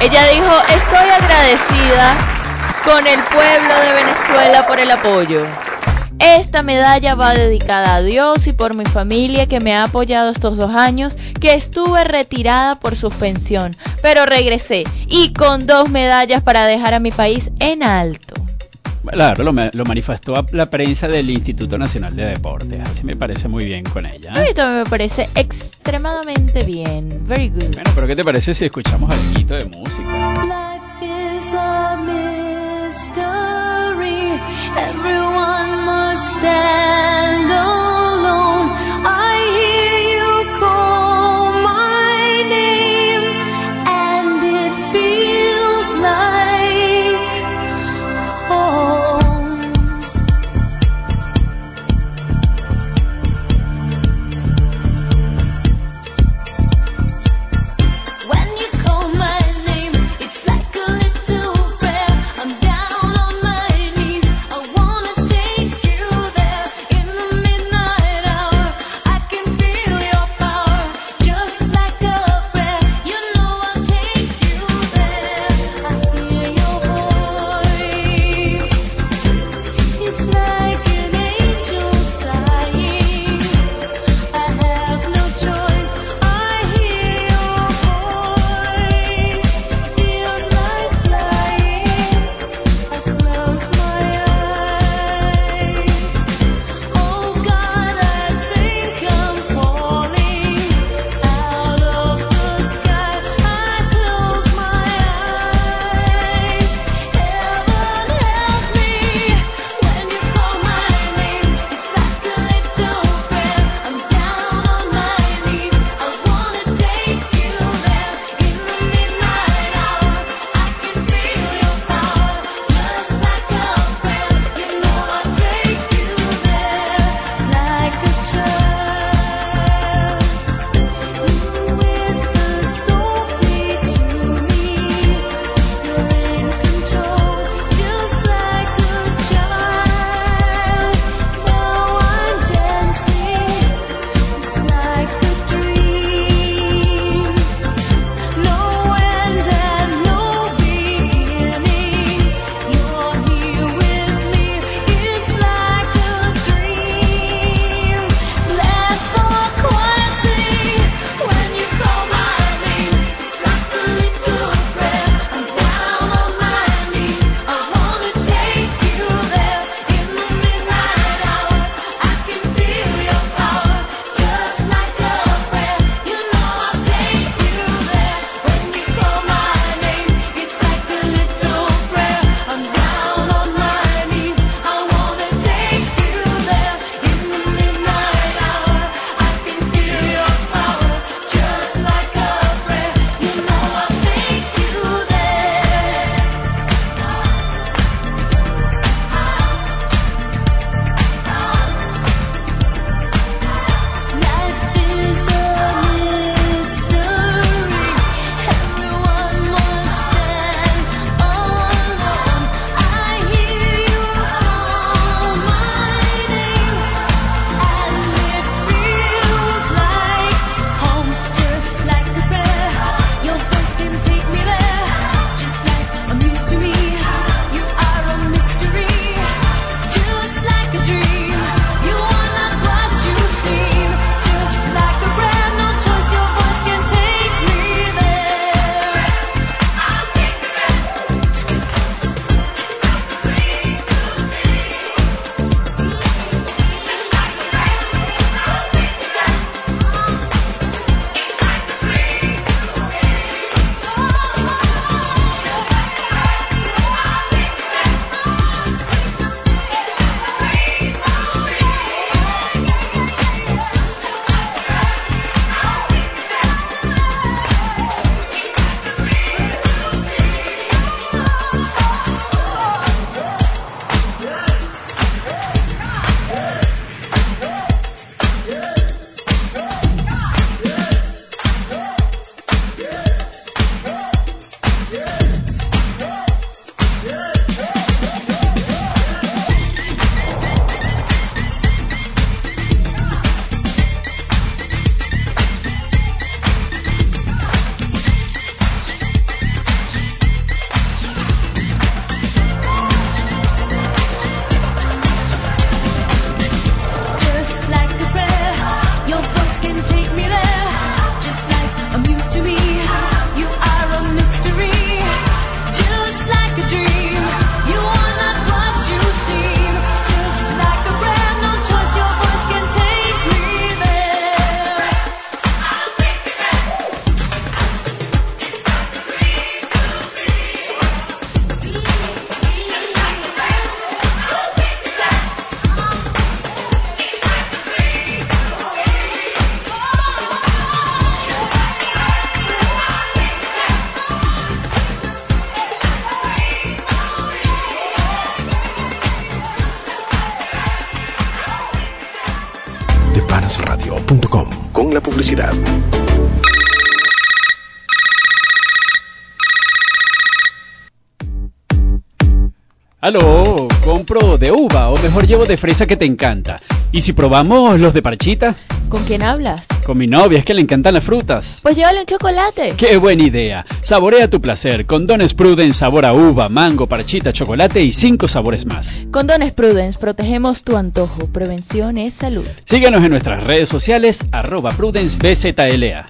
Ella dijo, estoy agradecida con el pueblo de Venezuela por el apoyo. Esta medalla va dedicada a Dios y por mi familia que me ha apoyado estos dos años, que estuve retirada por suspensión, pero regresé y con dos medallas para dejar a mi país en alto. Claro, lo, lo manifestó a la prensa del Instituto Nacional de Deportes. Así me parece muy bien con ella. A mí también me parece extremadamente bien. Very good. Bueno, pero ¿qué te parece si escuchamos algo de música? Life is a mystery. Everyone must stand mejor llevo de fresa que te encanta. ¿Y si probamos los de parchita? ¿Con quién hablas? Con mi novia, es que le encantan las frutas. Pues llévale un chocolate. ¡Qué buena idea! Saborea tu placer con Dones Prudence sabor a uva, mango, parchita, chocolate y cinco sabores más. Con Dones Prudence protegemos tu antojo. Prevención es salud. Síguenos en nuestras redes sociales arroba prudencebzla. Sky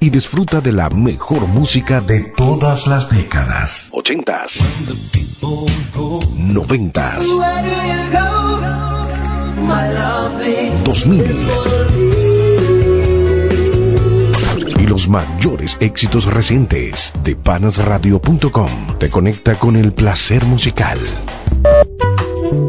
y disfruta de la mejor música de todas las décadas. 80s, 90s, 2000 y los mayores éxitos recientes. Depanasradio.com te conecta con el placer musical.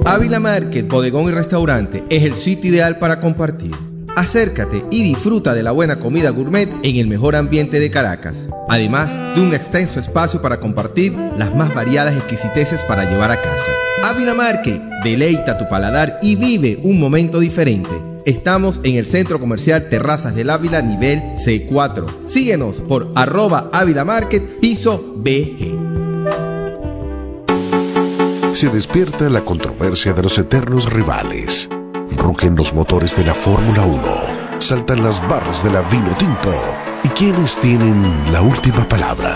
Ávila Market, bodegón y restaurante es el sitio ideal para compartir. Acércate y disfruta de la buena comida gourmet en el mejor ambiente de Caracas, además de un extenso espacio para compartir las más variadas exquisiteces para llevar a casa. Ávila Market, deleita tu paladar y vive un momento diferente. Estamos en el Centro Comercial Terrazas del Ávila nivel C4. Síguenos por arroba Ávila Market, piso BG. se despierta la controversia de los eternos rivales. Rugen los motores de la Fórmula 1, saltan las barras de la vino tinto. ¿Y quiénes tienen la última palabra?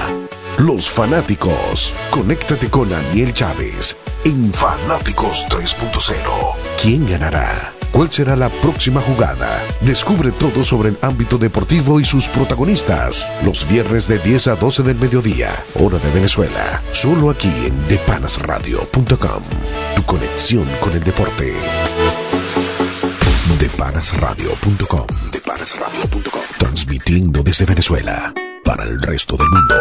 Los fanáticos. Conéctate con Daniel Chávez en Fanáticos 3.0. ¿Quién ganará? ¿Cuál será la próxima jugada? Descubre todo sobre el ámbito deportivo y sus protagonistas. Los viernes de 10 a 12 del mediodía, hora de Venezuela. Solo aquí en depanasradio.com. Tu conexión con el deporte. Depanasradio.com. Depanasradio.com. Transmitiendo desde Venezuela para el resto del mundo.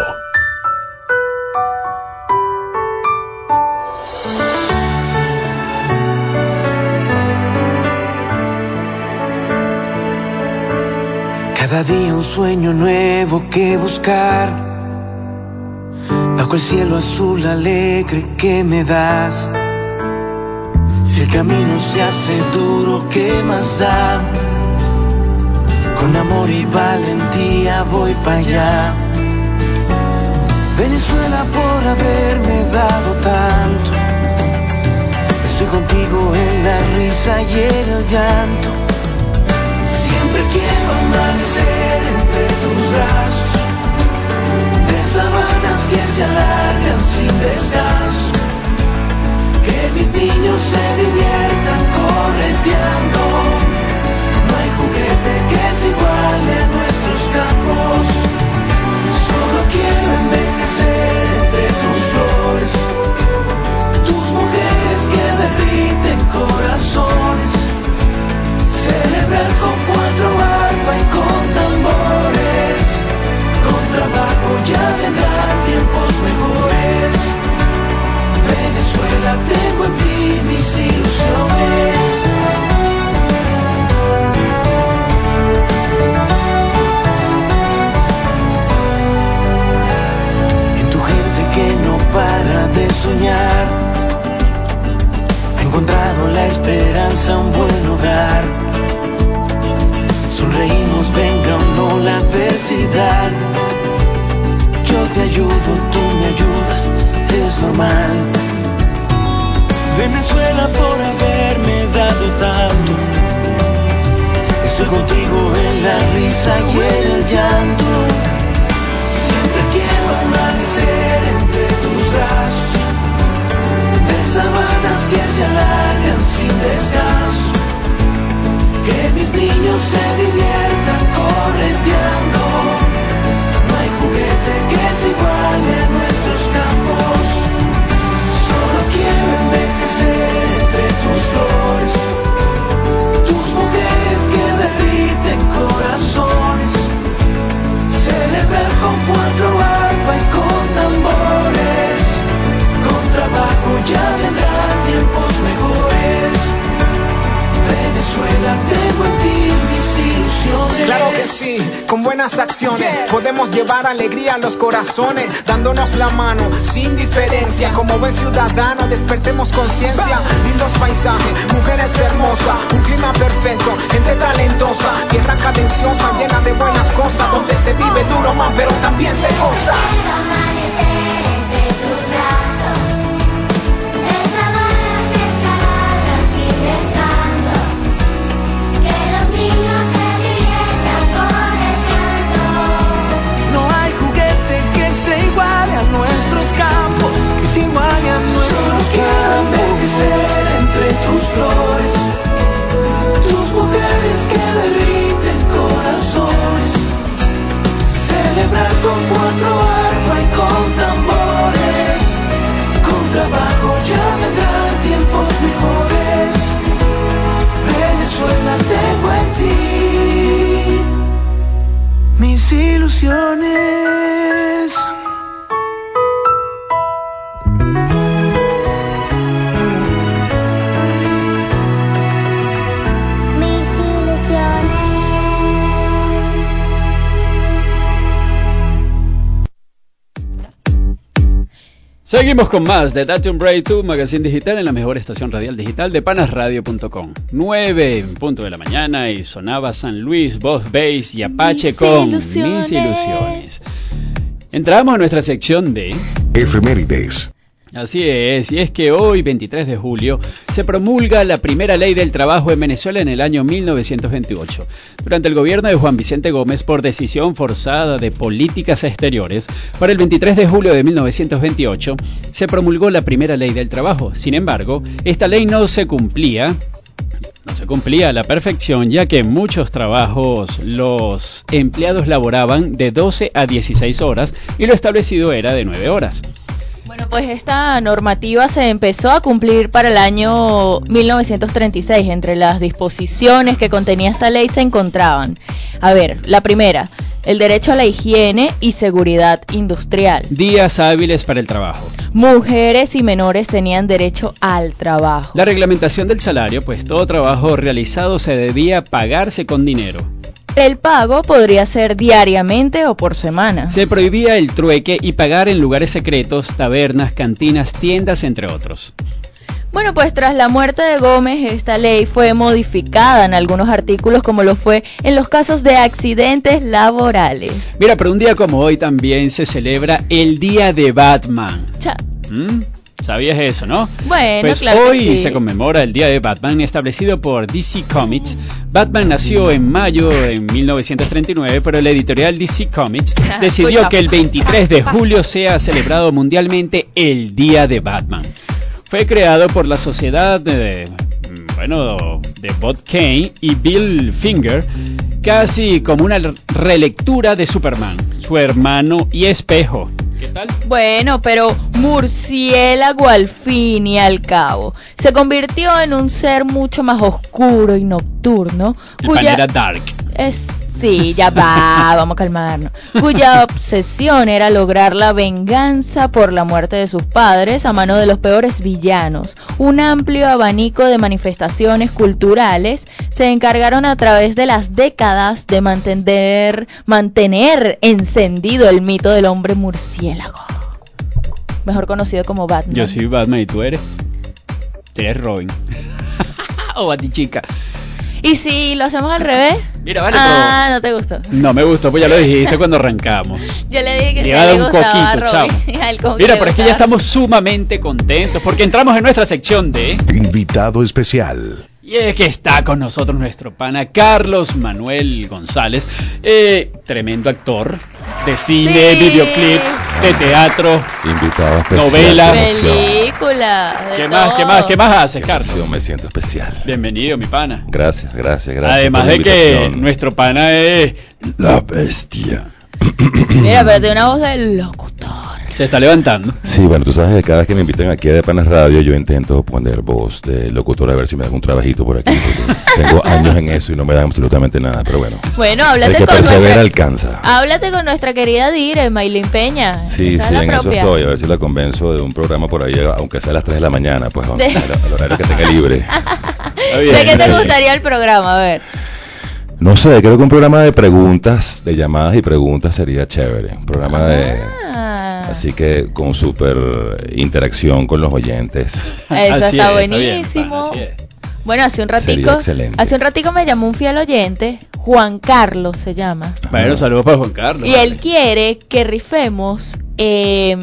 Cada día un sueño nuevo que buscar. Bajo el cielo azul alegre que me das. Si el camino se hace duro, ¿qué más da? Con amor y valentía voy para allá. Venezuela por haberme dado tanto. Estoy contigo en la risa y en el llanto. Siempre quiero amanecer entre tus brazos, de sabanas que se alargan sin descanso. Que mis niños se diviertan correteando. No hay juguete que se iguale a nuestros campos. Solo quiero envejecer entre tus flores, tus mujeres que derriten corazones. Celebrar soñar ha encontrado la esperanza un buen hogar. Sonreímos, venga o no la adversidad. Yo te ayudo, tú me ayudas, es normal. Venezuela por haberme dado tanto. Estoy contigo en la risa y el llanto. Mis con buenas acciones podemos llevar alegría a los corazones, dándonos la mano sin diferencia. Como buen ciudadano, despertemos conciencia. Lindos paisajes, mujeres hermosas, un clima perfecto, gente talentosa, tierra cadenciosa, llena de buenas cosas, donde se vive duro más, pero también se goza. Seguimos con más de Datum Break 2, magazine digital en la mejor estación radial digital de panasradio.com. 9 en punto de la mañana y sonaba San Luis, Voz Bass y Apache Mis con ilusiones. Mis ilusiones. Entramos a nuestra sección de Efemérides. Así es, y es que hoy, 23 de julio, se promulga la primera ley del trabajo en Venezuela en el año 1928. Durante el gobierno de Juan Vicente Gómez, por decisión forzada de políticas exteriores, para el 23 de julio de 1928 se promulgó la primera ley del trabajo. Sin embargo, esta ley no se cumplía no se cumplía a la perfección ya que en muchos trabajos los empleados laboraban de 12 a 16 horas y lo establecido era de 9 horas. Bueno, pues esta normativa se empezó a cumplir para el año 1936. Entre las disposiciones que contenía esta ley se encontraban, a ver, la primera, el derecho a la higiene y seguridad industrial. Días hábiles para el trabajo. Mujeres y menores tenían derecho al trabajo. La reglamentación del salario, pues todo trabajo realizado se debía pagarse con dinero. El pago podría ser diariamente o por semana. Se prohibía el trueque y pagar en lugares secretos, tabernas, cantinas, tiendas, entre otros. Bueno, pues tras la muerte de Gómez, esta ley fue modificada en algunos artículos como lo fue en los casos de accidentes laborales. Mira, pero un día como hoy también se celebra el Día de Batman. Cha- ¿Mm? ¿Sabías eso, no? Bueno, Pues claro que hoy sí. se conmemora el Día de Batman establecido por DC Comics. Batman nació en mayo de 1939, pero la editorial DC Comics (laughs) decidió que el 23 de julio sea celebrado mundialmente el Día de Batman. Fue creado por la sociedad de, bueno, de Bob Kane y Bill Finger, casi como una relectura de Superman, su hermano y espejo. ¿Qué tal? Bueno, pero murciélago al fin y al cabo se convirtió en un ser mucho más oscuro y nocturno, El pan era dark. es sí, ya va, (laughs) vamos a calmarnos. Cuya obsesión era lograr la venganza por la muerte de sus padres a mano de los peores villanos. Un amplio abanico de manifestaciones culturales se encargaron a través de las décadas de mantener mantener encendido el mito del hombre murciélago. Mejor conocido como Batman. Yo soy Batman y tú eres. Tú eres Robin. (laughs) o Batichica. ¿Y si lo hacemos al revés? (laughs) Mira, vale, ah, no te gustó. No me gustó, pues ya lo dijiste (laughs) cuando arrancamos. Yo le dije que Le sí un coquito, coquito Mira, pero es que ya estamos sumamente contentos porque entramos en nuestra sección de... Invitado especial. Y es que está con nosotros nuestro pana Carlos Manuel González, eh, tremendo actor de cine, Sí. videoclips, de teatro. Invitado especial. Novelas. Película. de ¿Qué más, qué más, qué más haces, Carlos? Yo me siento especial. Bienvenido, mi pana. Gracias, gracias, gracias. Además de que nuestro pana es... La bestia. Mira, pero tiene una voz de locutor. Se está levantando. Sí, bueno, tú sabes que cada vez que me invitan aquí a De Panas Radio, yo intento poner voz de locutor a ver si me dan un trabajito por aquí. (laughs) tengo años en eso y no me dan absolutamente nada, pero bueno. Bueno, El háblate que con persevera nuestra... alcanza. Háblate con nuestra querida Dire, Maylin Peña. Sí, sí, en eso estoy. A ver si la convenzo de un programa por ahí, aunque sea a las 3 de la mañana, pues, (laughs) al al horario que tenga libre. (laughs) ¿De qué te bien. gustaría el programa? A ver. No sé, creo que un programa de preguntas, de llamadas y preguntas sería chévere. Un programa de... Ah, Así que con súper interacción con los oyentes. (laughs) eso Así está es, bien, buenísimo. pana, así es. bueno, hace un ratico, excelente. hace un ratico me llamó un fiel oyente, Juan Carlos se llama. Bueno, saludos para Juan Carlos. Y él quiere que rifemos eh,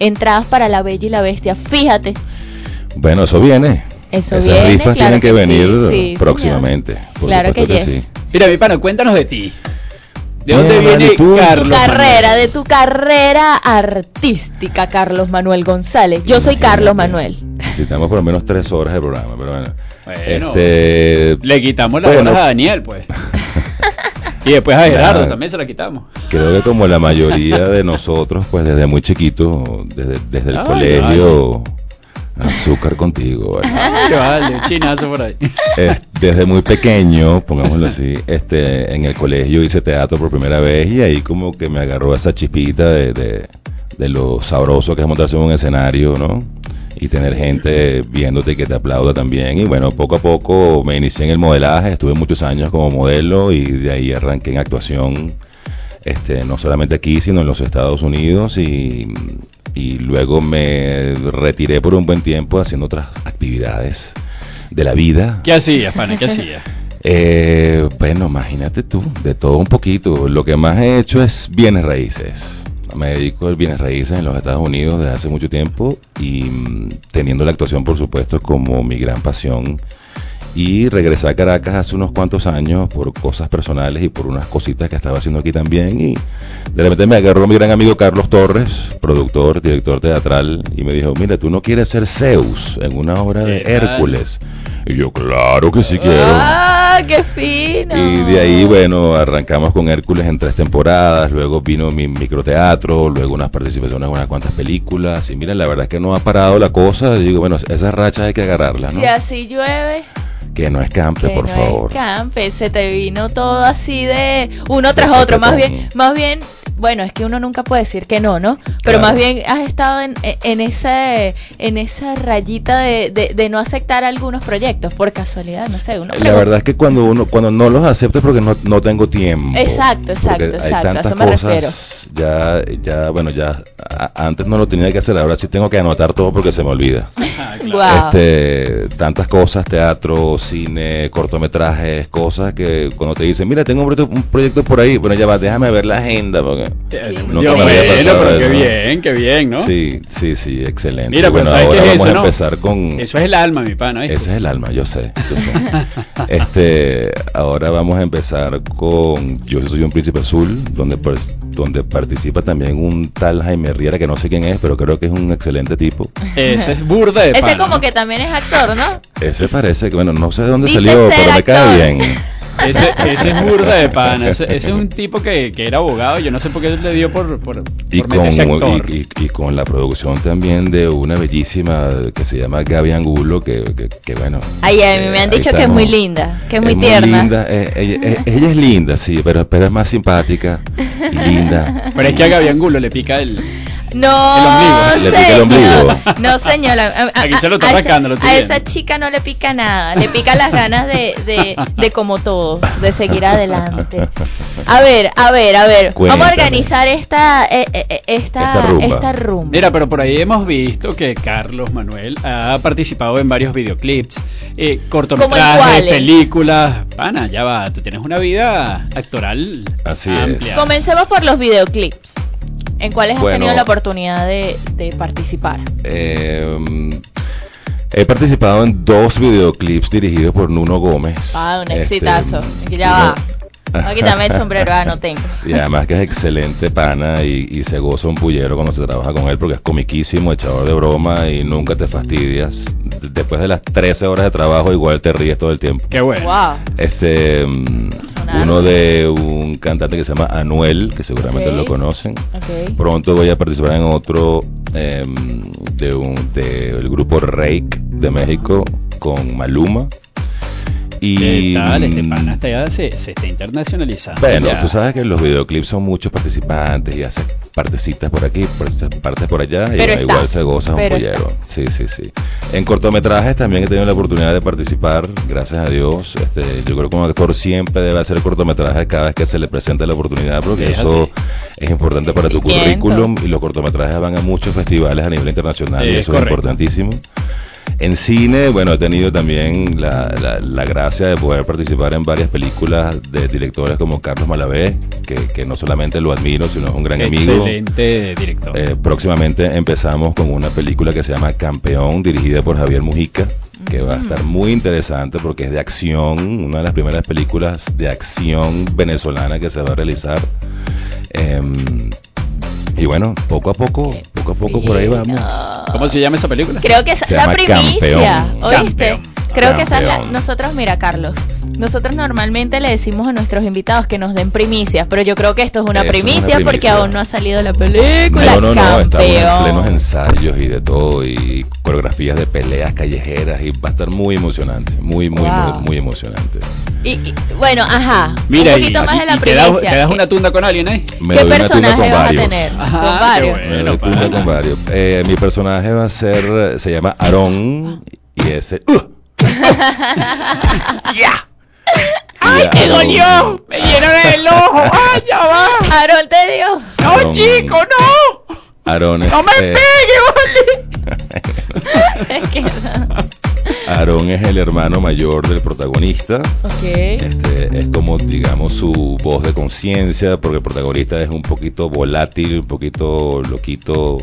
entradas para La Bella y la Bestia. Fíjate, Bueno, eso viene. Eso Esas viene. rifas claro tienen que, venir sí, próximamente. Claro que, yes. sí. Mira, mi pana, cuéntanos de ti. ¿De dónde viene ¿y tú? Carlos? Tu carrera, Manuel? de tu carrera artística, Carlos Manuel González. Yo soy Carlos Manuel. Necesitamos por lo menos tres horas de programa, pero bueno. Bueno, Este, le quitamos las bueno. horas a Daniel, pues. (laughs) y después a Gerardo también se la quitamos. creo que como la mayoría de (laughs) nosotros, pues desde muy chiquito, desde, desde el Ay, colegio, azúcar contigo. ¿vale? Ay, vale, un chinazo por ahí. Es- desde muy pequeño, pongámoslo así, este, en el colegio hice teatro por primera vez y ahí como que me agarró esa chispita de, de, de lo sabroso que es montarse en un escenario, ¿no? Y tener gente viéndote que te aplauda también. Y bueno, poco a poco me inicié en el modelaje, estuve muchos años como modelo y de ahí arranqué en actuación, este, no solamente aquí, sino en los Estados Unidos y, y luego me retiré por un buen tiempo haciendo otras actividades de la vida. ¿Qué hacías, pana? ¿Qué hacías? (laughs) Eh, bueno, imagínate tú, de todo un poquito. Lo que más he hecho es bienes raíces. me dedico al bienes raíces en los Estados Unidos desde hace mucho tiempo y mm, teniendo la actuación, por supuesto, como mi gran pasión. Y regresé a Caracas hace unos cuantos años por cosas personales y por unas cositas que estaba haciendo aquí también. Y de repente me agarró mi gran amigo Carlos Torres, productor, director teatral, y me dijo, mira, tú no quieres ser Zeus en una obra de. Hércules. Y yo, claro que sí quiero. ¡Ah, qué fino! Y de ahí, bueno, arrancamos con Hércules en tres temporadas, luego vino mi microteatro, luego unas participaciones en unas cuantas películas, y mira, la verdad es que no ha parado la cosa, y digo, bueno, esas rachas hay que agarrarlas, ¿no? Si así llueve, Que no escampe, que por no favor. escampe, se te vino todo así de uno tras otro, más bien, más bien, bueno, es que uno nunca puede decir que no, ¿no? Pero Claro. más bien has estado en, en ese, en esa rayita de, de, de no aceptar algunos proyectos por casualidad, no sé, uno La verdad es que cuando uno cuando no los acepto es porque no, no tengo tiempo. Exacto, exacto, exacto, a eso me cosas, ya, ya, bueno, ya, a- antes no lo tenía que hacer, ahora sí tengo que anotar todo porque se me olvida. Ah, claro. (laughs) Guau. Este, tantas cosas, teatro, cine, cortometrajes, cosas que cuando te dicen, mira, tengo un proyecto, un proyecto por ahí, bueno, ya va, déjame ver la agenda. Porque nunca Dios me había bueno, pasado pero qué bien, qué bien, ¿no? Sí, sí, sí, excelente. Mira, bueno, ¿sabes ahora qué es vamos eso, a no? empezar con... Eso es el alma, mi pana. Ese es el alma, yo sé, yo sé. (laughs) este, ahora vamos a empezar con Yo soy un príncipe azul, donde pues, donde participa también un tal Jaime Riera que no sé quién es, pero creo que es un excelente tipo. Ese es burda de Ese pana, como ¿no? que también es actor, ¿no? Ese parece que bueno, no sé de dónde Dice salió, pero me cae bien. (laughs) Ese, ese es burda de pana. Ese, ese es (laughs) un tipo que, que era abogado. Yo no sé por qué le dio por, por, Y por con, actor. y, y- y con la producción también de una bellísima que se llama Gaby Angulo, que, que, que bueno. Ay, a mí eh, me han dicho que es muy linda, que es muy tierna. linda, eh, ella, eh, ella es linda, sí, pero, pero es más simpática y linda. Pero es que a Gaby Angulo le pica el... No. Le pica el ombligo. No, señora. A, se lo está a esa- lo a esa chica no le pica nada. Le pica las ganas de, de, de como todo, de seguir adelante. A ver, a ver, a ver. Vamos a Cuéntame. organizar esta, eh, eh, eh, esta, Esta rumba. esta rumba. Mira, pero por ahí hemos visto que Carlos Manuel ha participado en varios videoclips, eh, cortometrajes, películas. Pana, ya va, tú tienes una vida actoral Así amplia. Comencemos por los videoclips. ¿En cuáles has tenido la oportunidad de, de participar? Eh, he participado en dos videoclips dirigidos por Nuno Gómez. Ah, un Este, exitazo. ya uno- va. Voy a quitarme el sombrero, ah, no tengo. (laughs) Y además que es excelente pana y, y se goza un pullero cuando se trabaja con él porque es comiquísimo, echador de broma y nunca te fastidias. Después de las 13 horas de trabajo igual te ríes todo el tiempo. Qué bueno. Wow. Este, mm, Sonar. uno de un cantante que se llama Anuel, que seguramente lo conocen. Ok. Pronto voy a participar en otro em, de un del grupo Rake de México con Maluma. Y ¿Qué tal? Este mm, pana está ya se, se está internacionalizando. bueno, ya. tú sabes que en los videoclips son muchos participantes y haces partecitas por aquí, par- partes por allá y bueno, igual estás, se goza un pollero. Sí, sí, sí. En cortometrajes también he tenido la oportunidad de participar, gracias a Dios. Este, yo creo que un actor siempre debe hacer cortometrajes cada vez que se le presenta la oportunidad porque Es eso así. es importante para tu currículum y los cortometrajes van a muchos festivales a nivel internacional y Es eso correcto. es importantísimo. En cine, bueno, he tenido también la, la- la gracia de poder participar en varias películas de directores como Carlos Malavé, que, que no solamente lo admiro, sino es un gran amigo. Excelente director. Eh, próximamente empezamos con una película que se llama Campeón, dirigida por Javier Mujica, que va a estar muy interesante porque es de acción, una de las primeras películas de acción venezolana que se va a realizar. Em, y bueno, poco a poco, poco a poco por ahí vamos. ¿Cómo se llama esa película? Creo que Se es la llama primicia, Campeón. ¿oíste? Campeón. Creo que esa es la... Nosotros, mira, Carlos, nosotros normalmente le decimos a nuestros invitados que nos den primicias, pero yo creo que esto es una, Eso es una primicia, porque aún no ha salido la película. No, no, no, estamos en plenos ensayos y de todo, y coreografías de peleas callejeras, y va a estar muy emocionante, muy, muy, Wow. muy, muy emocionante. Y, y, bueno, ajá, Mira, un poquito y, más de la y te das, primicia. te das ¿Qué- una tunda con alguien ahí. Me ¿Qué personaje con vas a tener? Ajá, con qué varios. bueno. Me doy tunda con varios. Eh, mi personaje va a ser, se llama Aarón, y ese... (laughs) ¡Ya! ¡Ay, ¡Me dolió! ¡Me llenaron el ojo! ¡Ay, ya va! Harold te dio. ¡No, Aarón- chico, no! Aarón es... ¡No me eh, pegue, vale! (laughs) Es que no. Aarón es el hermano mayor del protagonista. Ok. Este, es como, digamos, su voz de conciencia, porque el protagonista es un poquito volátil, un poquito loquito,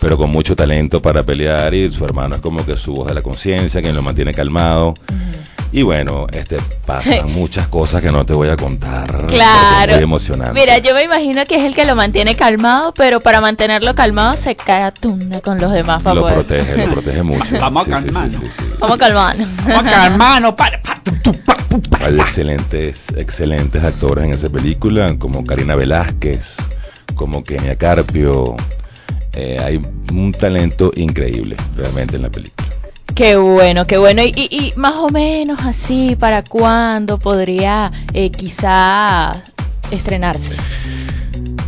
pero con mucho talento para pelear, y su hermano es como que su voz de la conciencia, quien lo mantiene calmado. Y bueno, este, pasan (laughs) muchas cosas que no te voy a contar. Claro. Muy emocionante. Mira, yo me imagino que es el que lo mantiene calmado, pero para mantenerlo calmado se cae a tunda con los demás para lo protege, lo protege (laughs) mucho. Vamos a Sí, sí, sí, calmarnos. sí, sí. Vamos a calmarnos. Vamos a pa, Hay excelentes, excelentes actores en esa película, como Karina Velázquez, como Kenia Carpio. Eh, hay un talento increíble realmente en la película. Qué bueno, qué bueno. Y, y- y más o menos así, ¿para cuándo podría eh, quizá estrenarse?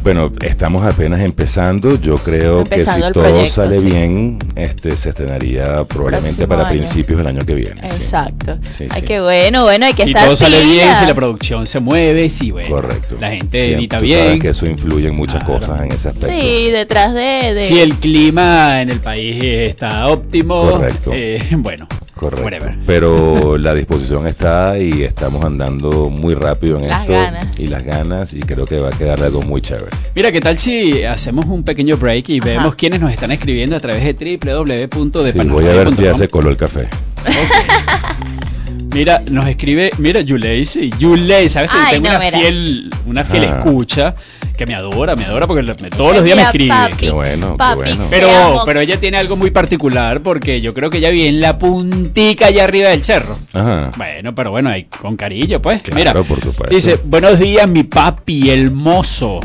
Bueno, estamos apenas empezando. Yo creo Empezando que si todo proyecto, sale sí. bien, este se estrenaría probablemente Próximo para año. principios del año que viene. Exacto. Sí, Ay, sí. qué bueno, bueno, hay que Si estar todo sale bien, si la producción se mueve, sí, bueno. Correcto. La gente Siempre- edita tú sabes bien. que eso influye en muchas Claro. cosas en ese aspecto. Sí, detrás de... de- Si el clima en el país está óptimo, Correcto. eh, (laughs) bueno, Correcto. whatever. Pero la disposición está y estamos andando muy rápido en Las esto. ganas. Y las ganas y creo que va a quedar algo muy chévere. Mira, ¿qué tal si hacemos un pequeño break y Ajá. vemos quiénes nos están escribiendo a través de Sí, www.depanarradio.com? voy a ver si ya se coló el café. (laughs) Mira, nos escribe, mira, Yuleisi, Yulei, ¿sabes que Ay, tengo no, una mira. fiel, una fiel Ah. escucha que me adora, me adora porque me- todos los días me escribe. Qué bueno, qué bueno. Pero, pero ella tiene algo muy particular porque yo creo que ella vive en la puntica allá arriba del cerro. Ajá. Bueno, pero bueno, ahí con cariño, pues. Claro, Mira, por supuesto. dice, buenos días, mi papi, el mozo.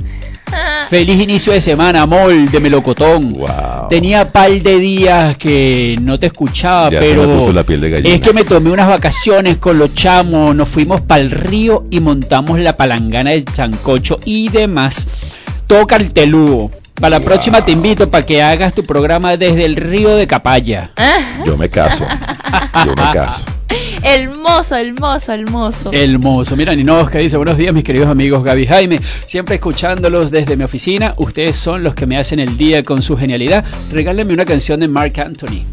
(laughs) Feliz inicio de semana, mol de melocotón. Wow. Tenía par de días que no te escuchaba, Ya se pero me puso la piel de gallina. es que me tomé unas vacaciones con los chamos, nos fuimos para el río y montamos la palangana del Chancocho y demás. Toca el telugo. Para la próxima te invito para que hagas tu programa desde el río de Capaya. ah, Yo me caso. Yo me caso. (laughs) el mozo, el mozo, el mozo. Hermoso. Mira, Ninoska dice, buenos días mis queridos amigos Gaby y Jaime. Siempre escuchándolos desde mi oficina. Ustedes son los que me hacen el día con su genialidad. Regálenme una canción de Mark Anthony.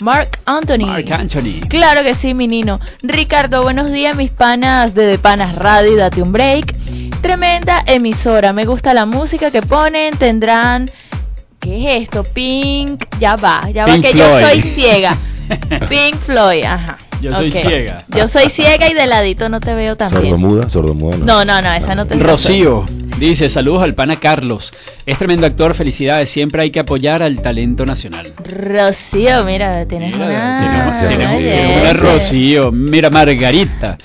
Mark Anthony. Mark Anthony. Claro que sí, mi nino. Ricardo, buenos días, mis panas de De Panas Radio y Date un Break. Tremenda emisora. Me gusta la música que ponen. Tendrán. ¿Qué es esto? Pink. Ya va, ya va, que Floyd. yo soy ciega. (laughs) Pink Floyd, ajá. Yo soy ciega. Yo soy ciega y de ladito no te veo también. Sordomuda, sordomuda. No, no, no, esa no te Rocío dice, saludos al pana Carlos. Es tremendo actor, felicidades. Siempre hay que apoyar al talento nacional. Rocío, mira, tienes Mira, una. yes. Rocío. Mira, Margarita.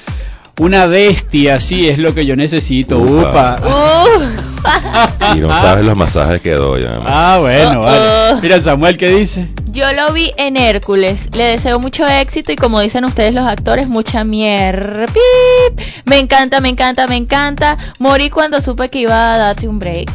Una bestia, sí, es lo que yo necesito. Upa. Upa. Uh. Y no sabes los masajes que doy. además. Ah, bueno, Uh, vale. uh. Mira, Samuel, ¿qué dice? Yo lo vi en Hércules. Le deseo mucho éxito y como dicen ustedes los actores, mucha mierda. Pip. Me encanta, me encanta, me encanta. Morí cuando supe que iba a darte un break.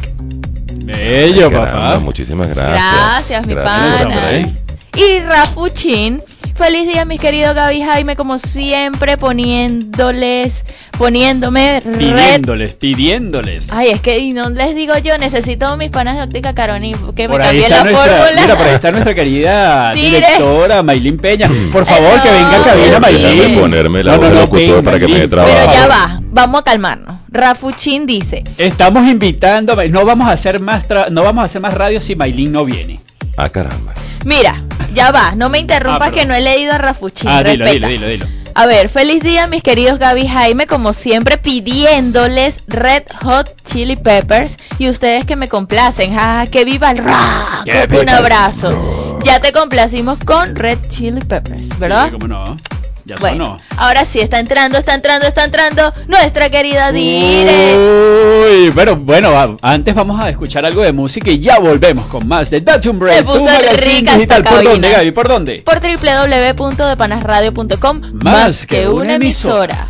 Bello, Ay, papá. Muchísimas gracias. Gracias, mi Gracias, pana. Y Rafuchin. Feliz día, mis queridos Gaby y Jaime, como siempre, poniéndoles, poniéndome red. Pidiéndoles, pidiéndoles. Ay, es que y no les digo yo, necesito mis panas de óptica Caroni que me Por está la nuestra, fórmula. mira, por ahí está nuestra querida (laughs) Tire. directora Maylin Peña. Por (laughs) favor, Ay, que venga a no, cabina Maylin. ponerme la voz de locutor para que me trabajo. Pero ya va, vamos a calmarnos. Rafuchin dice, Estamos invitando, no vamos a hacer más, tra- no vamos a hacer más radio si Maylin no viene. Ah, caramba. mira, ya va, no me interrumpas Ah, que no he leído a Rafuchin. Ah, dilo, dilo, dilo, dilo. A ver, feliz día mis queridos Gaby Jaime, como siempre pidiéndoles Red Hot Chili Peppers y ustedes que me complacen, jaja, que viva el rock, un abrazo. Ya te complacimos con Red Chili Peppers, ¿verdad? Sí, cómo no. Ya bueno, sonó. ahora sí, está entrando, está entrando, está entrando nuestra querida Dire. Uy, pero bueno, antes vamos a escuchar algo de música y ya volvemos con más de un Break, Se puso rica digital. ¿Por dónde, Gaby? ¿Por dónde? Por www.depanasradio.com, Más que una emisora.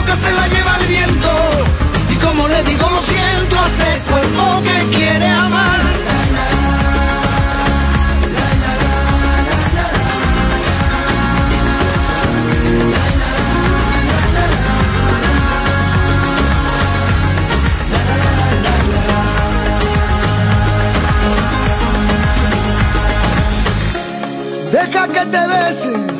boca se la lleva el viento y como le digo lo siento este cuerpo que quiere amar. Deja que te bese.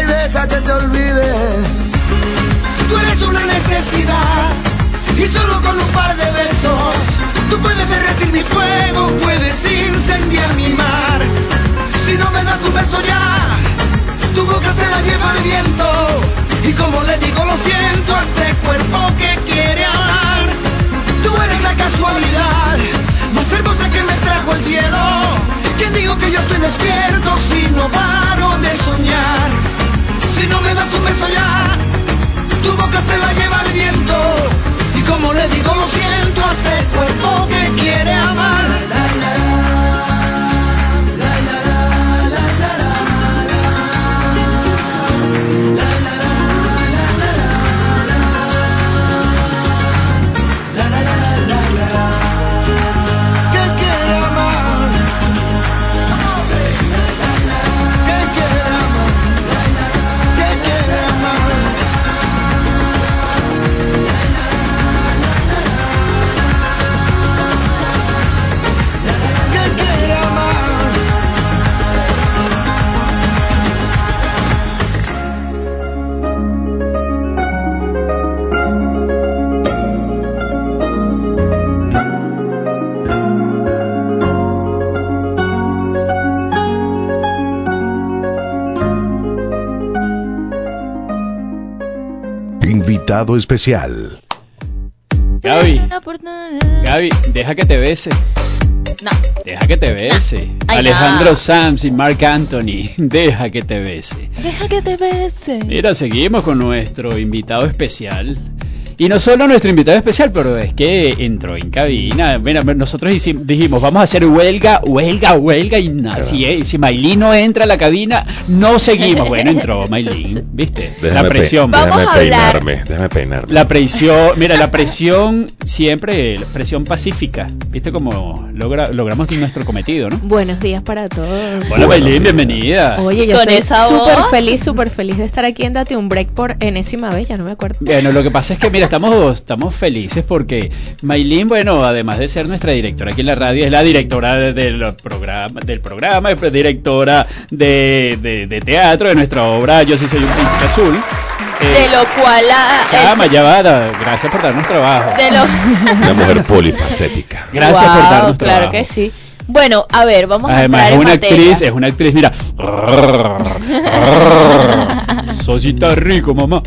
y deja que te olvides. Tú eres una necesidad y solo con un par de besos tú puedes derretir mi fuego, puedes incendiar mi mar. Si no me das un beso ya, tu boca se la lleva el viento y como le digo lo siento a este cuerpo que quiere hablar. Tú eres la casualidad más hermosa que me trajo el cielo. ¿Quién digo que yo estoy despierto si no paro de soñar? Si no me das un beso ya, tu boca se la lleva el viento y como le digo lo siento a este cuerpo que quiere amar. Invitado especial. Gaby, Gaby, deja que te bese. No. Deja que te bese. Ay, Alejandro no. Sanz y Mark Anthony, deja que te bese. Deja que te bese. Mira, seguimos con nuestro invitado especial. Y no solo nuestro invitado especial, pero es que entró en cabina. Mira, nosotros dijimos, vamos a hacer huelga, huelga, huelga. Y na- si, eh, si Maylin no entra a la cabina, no seguimos. Bueno, entró Maylin, ¿viste? Déjame la pe- presión. déjame peinarme, déjame peinarme. La presión, mira, la presión siempre, la presión pacífica. ¿Viste cómo logra, logramos nuestro cometido, no? Buenos días para todos. Hola, Maylin, bienvenida. Oye, yo estoy súper feliz, súper feliz de estar aquí en Date un Break por enésima vez, ya no me acuerdo. Bueno, lo que pasa es que, mira, estamos, estamos felices porque Maylin, bueno, además de ser nuestra directora aquí en la radio, es la directora de- del programa, del programa, es directora de, de- de teatro, de nuestra obra Yo sí soy un príncipe azul. Eh, De lo cual ah, Chama, ya va, gracias por darnos trabajo. de lo Una mujer polifacética. Gracias por darnos claro trabajo. que sí. Bueno, a ver, vamos a Además, es una materia. actriz, es una actriz, mira. Sosita rico, mamá.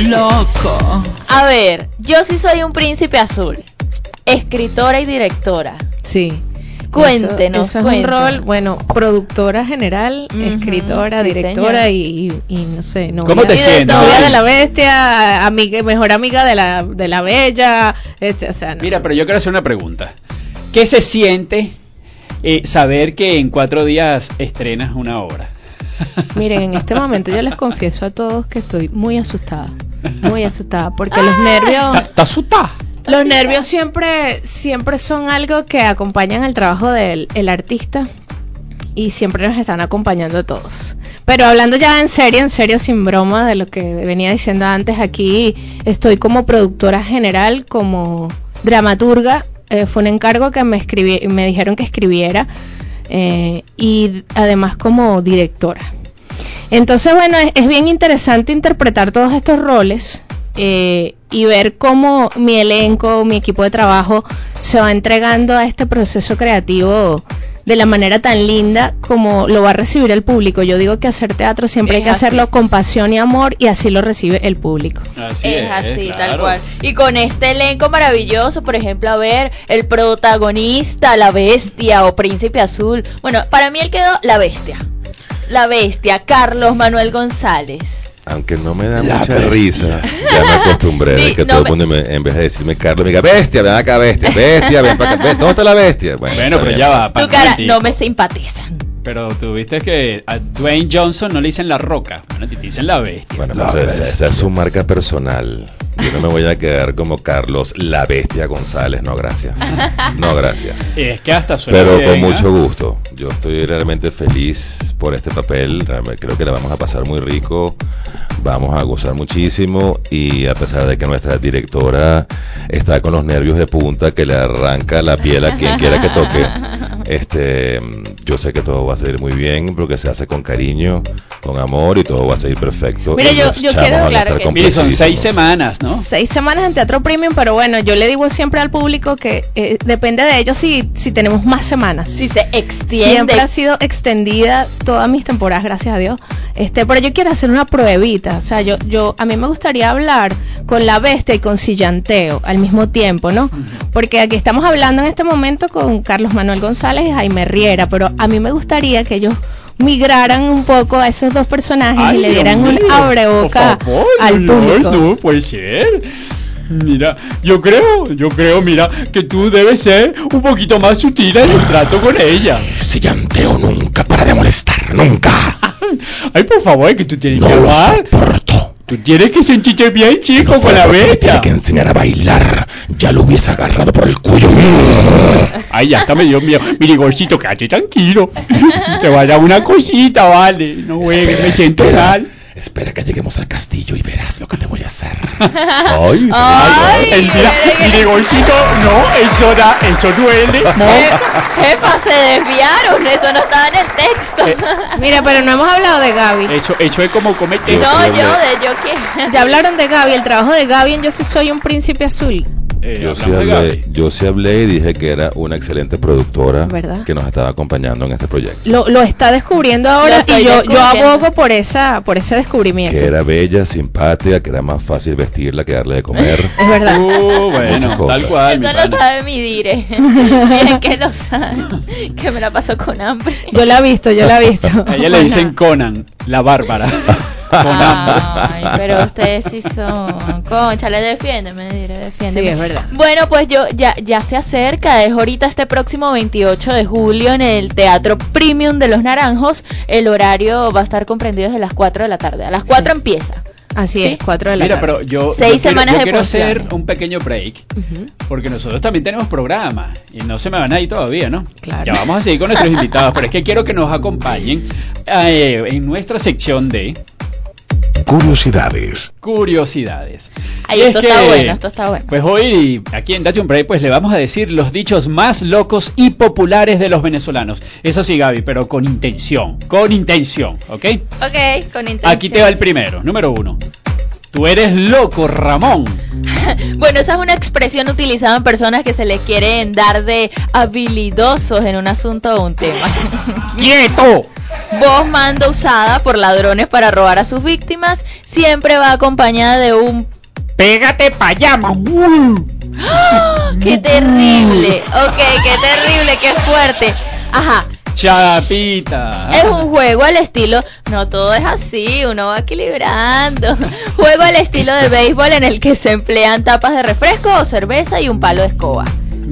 Loco. A ver, yo sí soy un príncipe azul. Escritora y directora. Sí. Cuéntenos, Eso, eso es un rol, bueno, productora general, escritora, sí, directora y, y- y no sé, novia, ¿Cómo te sientes? novia de la bestia, amiga, mejor amiga de la, de la bella, este, o sea, no. Mira, pero yo quiero hacer una pregunta. ¿Qué se siente eh, saber que en cuatro días estrenas una obra? (laughs) Miren, en este momento yo les confieso a todos que estoy muy asustada, muy asustada, porque los nervios... ¿Estás asustada? Los nervios siempre, siempre son algo que acompañan el trabajo del el artista y siempre nos están acompañando a todos. Pero hablando ya en serio, en serio, sin broma de lo que venía diciendo antes, aquí estoy como productora general, como dramaturga. Eh, fue un encargo que me, escribí, me dijeron que escribiera eh, y además como directora. Entonces, bueno, es, bien interesante interpretar todos estos roles eh, y ver cómo mi elenco, mi equipo de trabajo se va entregando a este proceso creativo de la manera tan linda como lo va a recibir el público. Yo digo que hacer teatro siempre hay Es que así. hacerlo con pasión y amor y así lo recibe el público. Así es así, tal cual. Y con este elenco maravilloso, por ejemplo, a ver, el protagonista, la bestia o príncipe azul. Bueno, para mí él quedó la bestia. La bestia, Carlos Manuel González. Aunque no me da La mucha bestia. risa, ya me acostumbré de que no todo el me- mundo, me- en vez de decirme Carlos, me diga, bestia, ven acá, bestia, bestia, ven para acá, ¿dónde está la bestia? Bueno, pero bien. ya va. Tu para un cara, no me simpatizan. Pero tú viste que a Dwayne Johnson no le dicen la roca, bueno, te dicen la bestia. Bueno, pues esa, esa es su marca personal. Yo no me voy a quedar como Carlos, la bestia González, no gracias. No gracias. (laughs) Es que hasta suena Pero bien, con ¿ah? mucho gusto. Yo estoy realmente feliz por este papel. Realmente creo que la vamos a pasar muy rico. Vamos a gozar muchísimo. Y a pesar de que nuestra directora está con los nervios de punta, que le arranca la piel a quien quiera que toque, (laughs) este, yo sé que todo va a salir muy bien porque se hace con cariño, con amor y todo va a salir perfecto. Mira, Y yo- yo quiero- claro que son seis semanas, ¿no? Seis semanas en Teatro Premium, pero bueno, yo le digo siempre al público que eh, depende de ellos si, si tenemos más semanas. Si se extiende. Siempre ha sido extendida todas mis temporadas, gracias a Dios. Este, pero yo quiero hacer una pruebita. O sea, yo, yo, a mí me gustaría hablar con la bestia y con Sillanteo al mismo tiempo, ¿no? Porque aquí estamos hablando en este momento con Carlos Manuel González y Jaime Riera, pero a mí me gustaría que ellos migraran un poco a esos dos personajes Ay, y le Dios dieran un abreboca favor, al no, público. No, puede ser. (laughs) Mira, yo creo, yo creo, mira, que tú debes ser un poquito más sutil en el trato con ella. Sillanteo nunca para de molestar, nunca. (laughs) Ay, por favor, que tú tienes No que lo amar. soporto. Tú tienes que sentirte bien, chico, con la bestia. tiene que enseñar a bailar. Ya lo hubiese agarrado por el cuello. Ay, ya está me dio miedo. Mire, Gorcito, quédate tranquilo. (laughs) Te va a dar una cosita, vale. No juegues, me siento mal. Espera que lleguemos al castillo y verás lo que te voy a hacer. (laughs) Ay, Ay, el- mira, Gorcito, no, eso da, eso duele. (laughs) Je- Jefa, se desviaron, eso no estaba en el texto. Mira, pero no hemos hablado de Gaby. Eso, eso es como comete. no, yo, de yo qué. Ya hablaron de Gaby, el trabajo de Gaby en Yo sí soy un príncipe azul. Eh, Yo sí, hablé, yo sí hablé y dije que era una excelente productora ¿Verdad? que nos estaba acompañando en este proyecto. Lo, lo está descubriendo ahora y yo, yo abogo por esa por ese descubrimiento. Que era bella, simpática, que era más fácil vestirla que darle de comer. (laughs) Es verdad. Uh, bueno, Muchas cosas. tal cual. mi Eso lo sabe mi dire. Bien (laughs) que lo sabe. Que me la pasó con hambre. Yo la he visto, yo la he visto. A ella le dicen Conan, la bárbara. (laughs) Ay, pero ustedes sí son. Concha, le defiéndeme, dire, defiéndeme. Sí, es verdad. Bueno, pues yo ya, ya se acerca, es ahorita este próximo 28 de julio en el Teatro Premium de Los Naranjos. El horario va a estar comprendido desde las 4 de la tarde. A las 4 empieza. Así ¿Sí? es, cuatro de la Mira, tarde. pero yo, Seis yo quiero- semanas yo de quiero hacer un pequeño break porque nosotros también tenemos programa y no se me van a ir todavía, ¿no? Claro. Ya vamos a seguir con nuestros (laughs) invitados, pero es que quiero que nos acompañen eh, en nuestra sección de Curiosidades. curiosidades. Ay, Y es esto está bueno, esto está bueno. Pues hoy aquí en Date un Break pues le vamos a decir los dichos más locos y populares de los venezolanos. Eso sí, Gaby, pero con intención, con intención, ¿ok? Ok, con intención. Aquí te va el primero, número uno. Tú eres loco, Ramón. (laughs) Bueno, esa es una expresión utilizada en personas que se le quieren dar de habilidosos en un asunto o un tema. (laughs) ¡Quieto! Voz mando usada por ladrones para robar a sus víctimas siempre va acompañada de un ¡Pégate pa'! ¡Ah! ¡Qué terrible! Ok, qué terrible, qué fuerte. Ajá, Chapita. es un juego al estilo, no todo es así, uno va equilibrando. Juego al estilo de béisbol en el que se emplean tapas de refresco o cerveza y un palo de escoba.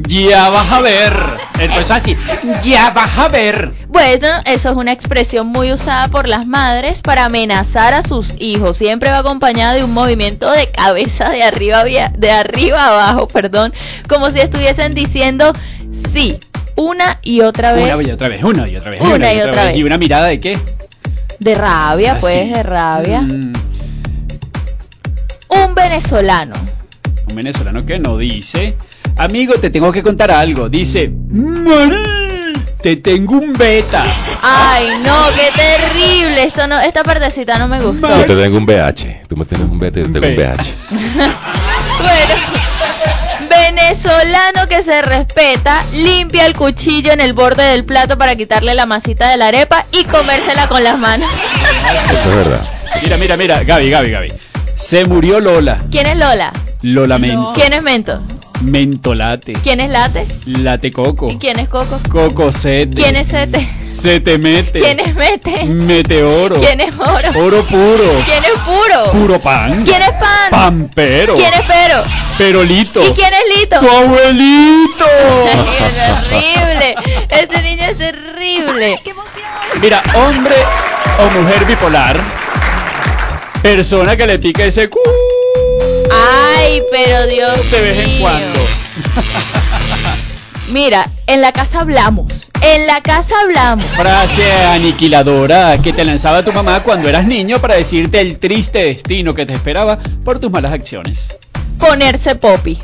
Ya vas a ver. Entonces así, ya vas a ver. Bueno, eso es una expresión muy usada por las madres para amenazar a sus hijos. Siempre va acompañada de un movimiento de cabeza de arriba, de arriba abajo, perdón, como si estuviesen diciendo sí una y otra vez. Una y otra vez, una y otra vez. Una y otra vez. ¿Y una mirada de qué? De rabia, Así. pues, de rabia. Mm, Un venezolano. un venezolano que no dice, amigo, te tengo que contar algo. Dice, Marí, te tengo un beta. Ay, no, qué terrible. Esto no, esta partecita no me gustó. Yo te tengo un BH. Tú me tienes un BT, yo te tengo un BH. (laughs) Bueno, venezolano que se respeta, limpia el cuchillo en el borde del plato para quitarle la masita de la arepa y comérsela con las manos. Eso es verdad. Mira, mira, mira, Gaby, Gaby, Gaby. Se murió Lola. ¿Quién es Lola? Lo lamento. ¿Quién es Mento? Mentolate. ¿Quién es Late? Late coco. ¿Y quién es Coco? Cocosete. ¿Quién es Sete? Se te mete. ¿Quién es Mete? Meteoro. ¿Quién es Oro? Oro puro. ¿Quién es Puro? Puro pan. ¿Quién es Pan? Pampero. ¿Quién es Pero? Perolito. ¿Y quién es Lito? Tu abuelito. (laughs) Es terrible. Este niño es terrible. Mira, hombre o mujer bipolar. Persona que le pica ese cu Ay, pero Dios de vez en cuando. (laughs) Mira, en la casa hablamos. En la casa hablamos. Frase aniquiladora que te lanzaba tu mamá cuando eras niño para decirte el triste destino que te esperaba por tus malas acciones. Ponerse popi.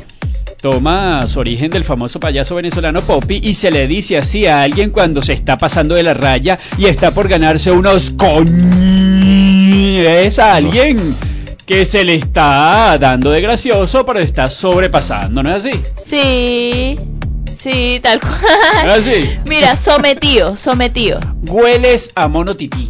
Toma su origen del famoso payaso venezolano Poppy y se le dice así a alguien cuando se está pasando de la raya y está por ganarse unos coñ. Es alguien que se le está dando de gracioso pero está sobrepasando, ¿no es así? Sí. Sí, tal ¿No cual. es así? Mira, sometido, sometido. Hueles a mono tití.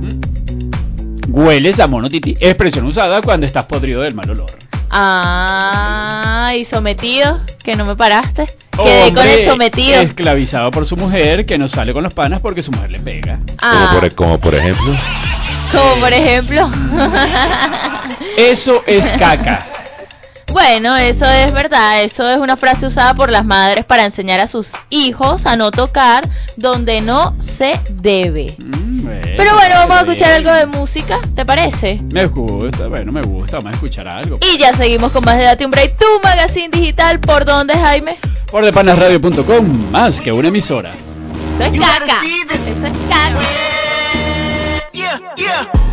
¿Mm? Hueles a mono tití. Expresión usada cuando estás podrido del mal olor. Ah, y sometido, que no me paraste. Quedé con el sometido. Esclavizado por su mujer que no sale con los panas porque su mujer le pega. Ah, Como, por, como por ejemplo. como por ejemplo. Eso es caca. Bueno, eso es verdad, eso es una frase usada por las madres para enseñar a sus hijos a no tocar donde no se debe. Pero bueno, vamos a escuchar algo de música, ¿te parece? Me gusta, bueno, me gusta, vamos a escuchar algo. Y ya seguimos con más de Date un Break, tu magazine digital, ¿por dónde, Jaime? Por depanasradio.com, más que una emisora. Eso es caca. Eso es caca. Yeah, yeah.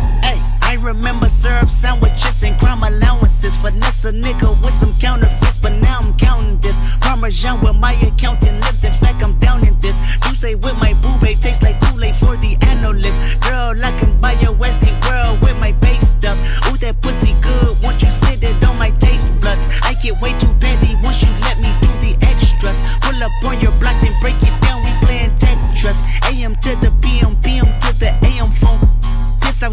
Remember syrup sandwiches and crime allowances. Finesse a nigga with some counterfeits, but now I'm counting this. Parmesan with my accountant lips. In fact, I'm down in this. You say with my boo tastes like Kool-Aid for the analyst. Girl, I can buy your Westie world with my base stuff. Ooh, that pussy good. Once you sit it on my taste buds, I get way too petty once you let me do the extras. Pull up on your block, then break it down. We playing Tetris. AM to the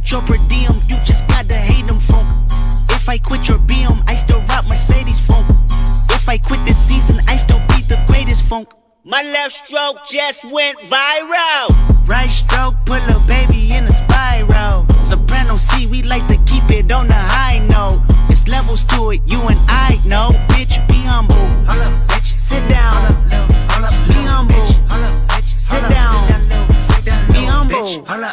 out your per diem, you just gotta hate them funk. If I quit your BM, I still rock Mercedes funk. If I quit this season, I still be the greatest funk. My left stroke just went viral. Right stroke put a baby in a spiral. Soprano C, we like to keep it on the high note. It's levels to it, you and I know. Bitch, be humble. bitch. Sit down. Be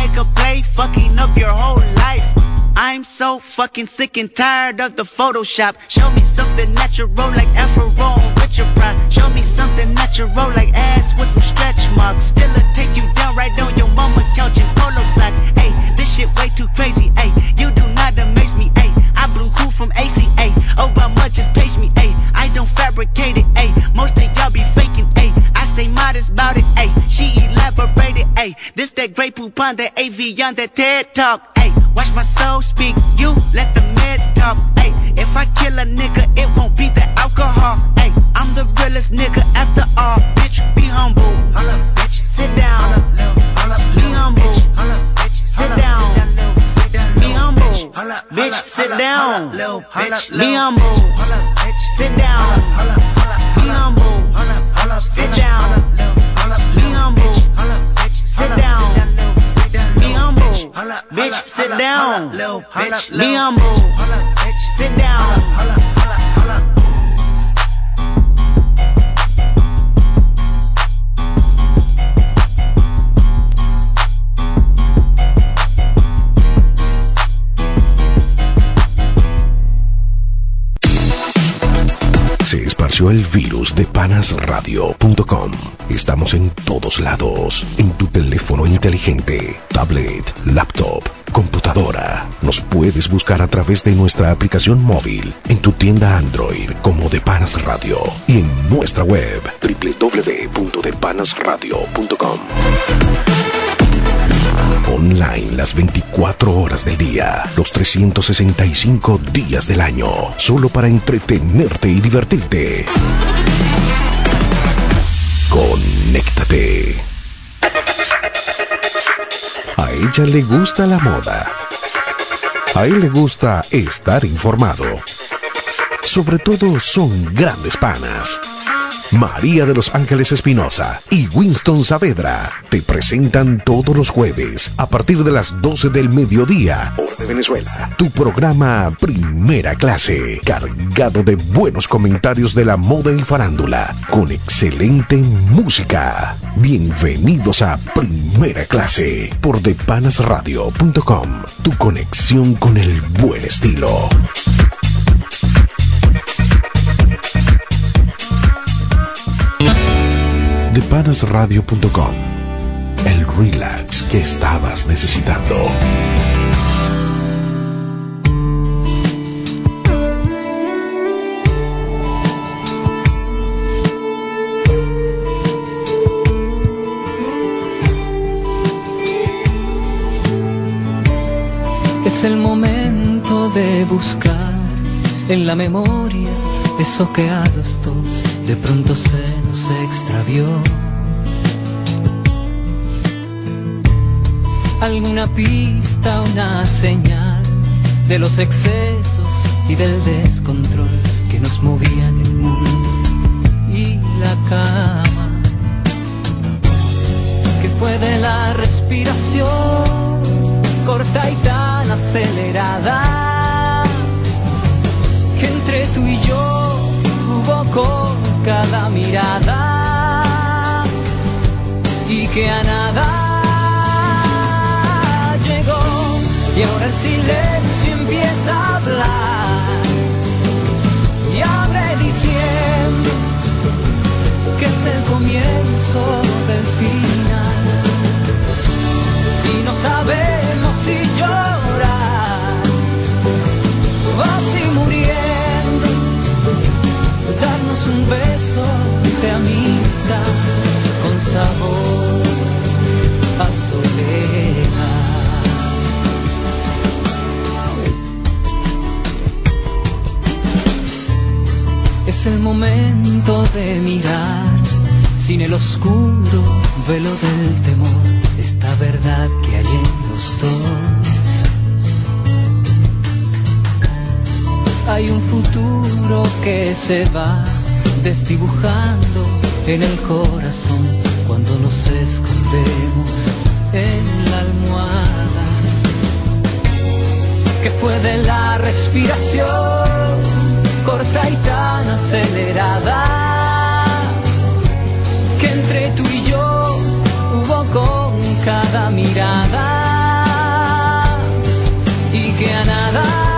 Make a play, fucking up your whole life. I'm so fucking sick and tired of the Photoshop. Show me something natural like Afro with your pride. Show me something natural like ass with some stretch marks. Still a take you down right on your mama couch in polo sock. Hey, this shit way too crazy. Hey, you do not amaze me. Hey, I blew cool from ACA. Oh, how much just page me. Hey, I don't fabricate it. Hey, most of y'all be faking. Hey, this that great poupon, that AV on that TED talk. Hey, watch my soul speak. You let the meds talk. Hey, if I kill a nigga, it won't be the alcohol. Hey, I'm the realest nigga after all. Bitch, be humble. Holla, bitch. Sit down. Be humble. Sit down. Be humble. Bitch, sit down. Be humble. Sit down. Be humble. Sit down. Be humble. Sit down. Be humble. Bitch, sit down. Be humble. Sit down. El virus de panasradio.com. Estamos en todos lados. En tu teléfono inteligente, tablet, laptop, computadora. Nos puedes buscar a través de nuestra aplicación móvil, en tu tienda Android como de Panas Radio y en nuestra web www.depanasradio.com. Online las 24 horas del día, los 365 días del año, solo para entretenerte y divertirte. Conéctate. A ella le gusta la moda. A él le gusta estar informado. Sobre todo son grandes panas. María de los Ángeles Espinosa y Winston Saavedra te presentan todos los jueves a partir de las 12 del mediodía, hora de Venezuela, tu programa Primera Clase, cargado de buenos comentarios de la moda y farándula, con excelente música. Bienvenidos a Primera Clase por depanasradio.com, tu conexión con el buen estilo. depanasradio.com El relax que estabas necesitando. Es el momento de buscar en la memoria eso que a dos de pronto se nos extravió. Alguna pista, una señal de los excesos y del descontrol que nos movían el mundo y la cama. Que fue de la respiración corta y tan acelerada que entre tú y yo hubo cada mirada y que a nada llegó. Y ahora el silencio empieza a hablar y abre diciendo que es el comienzo del final. Y no sabemos si llorar un beso de amistad con sabor a soledad. Es el momento de mirar sin el oscuro velo del temor, esta verdad que hay en los dos. Hay un futuro que se va desdibujando en el corazón cuando nos escondemos en la almohada. Que fue de la respiración corta y tan acelerada que entre tú y yo hubo con cada mirada y que a nada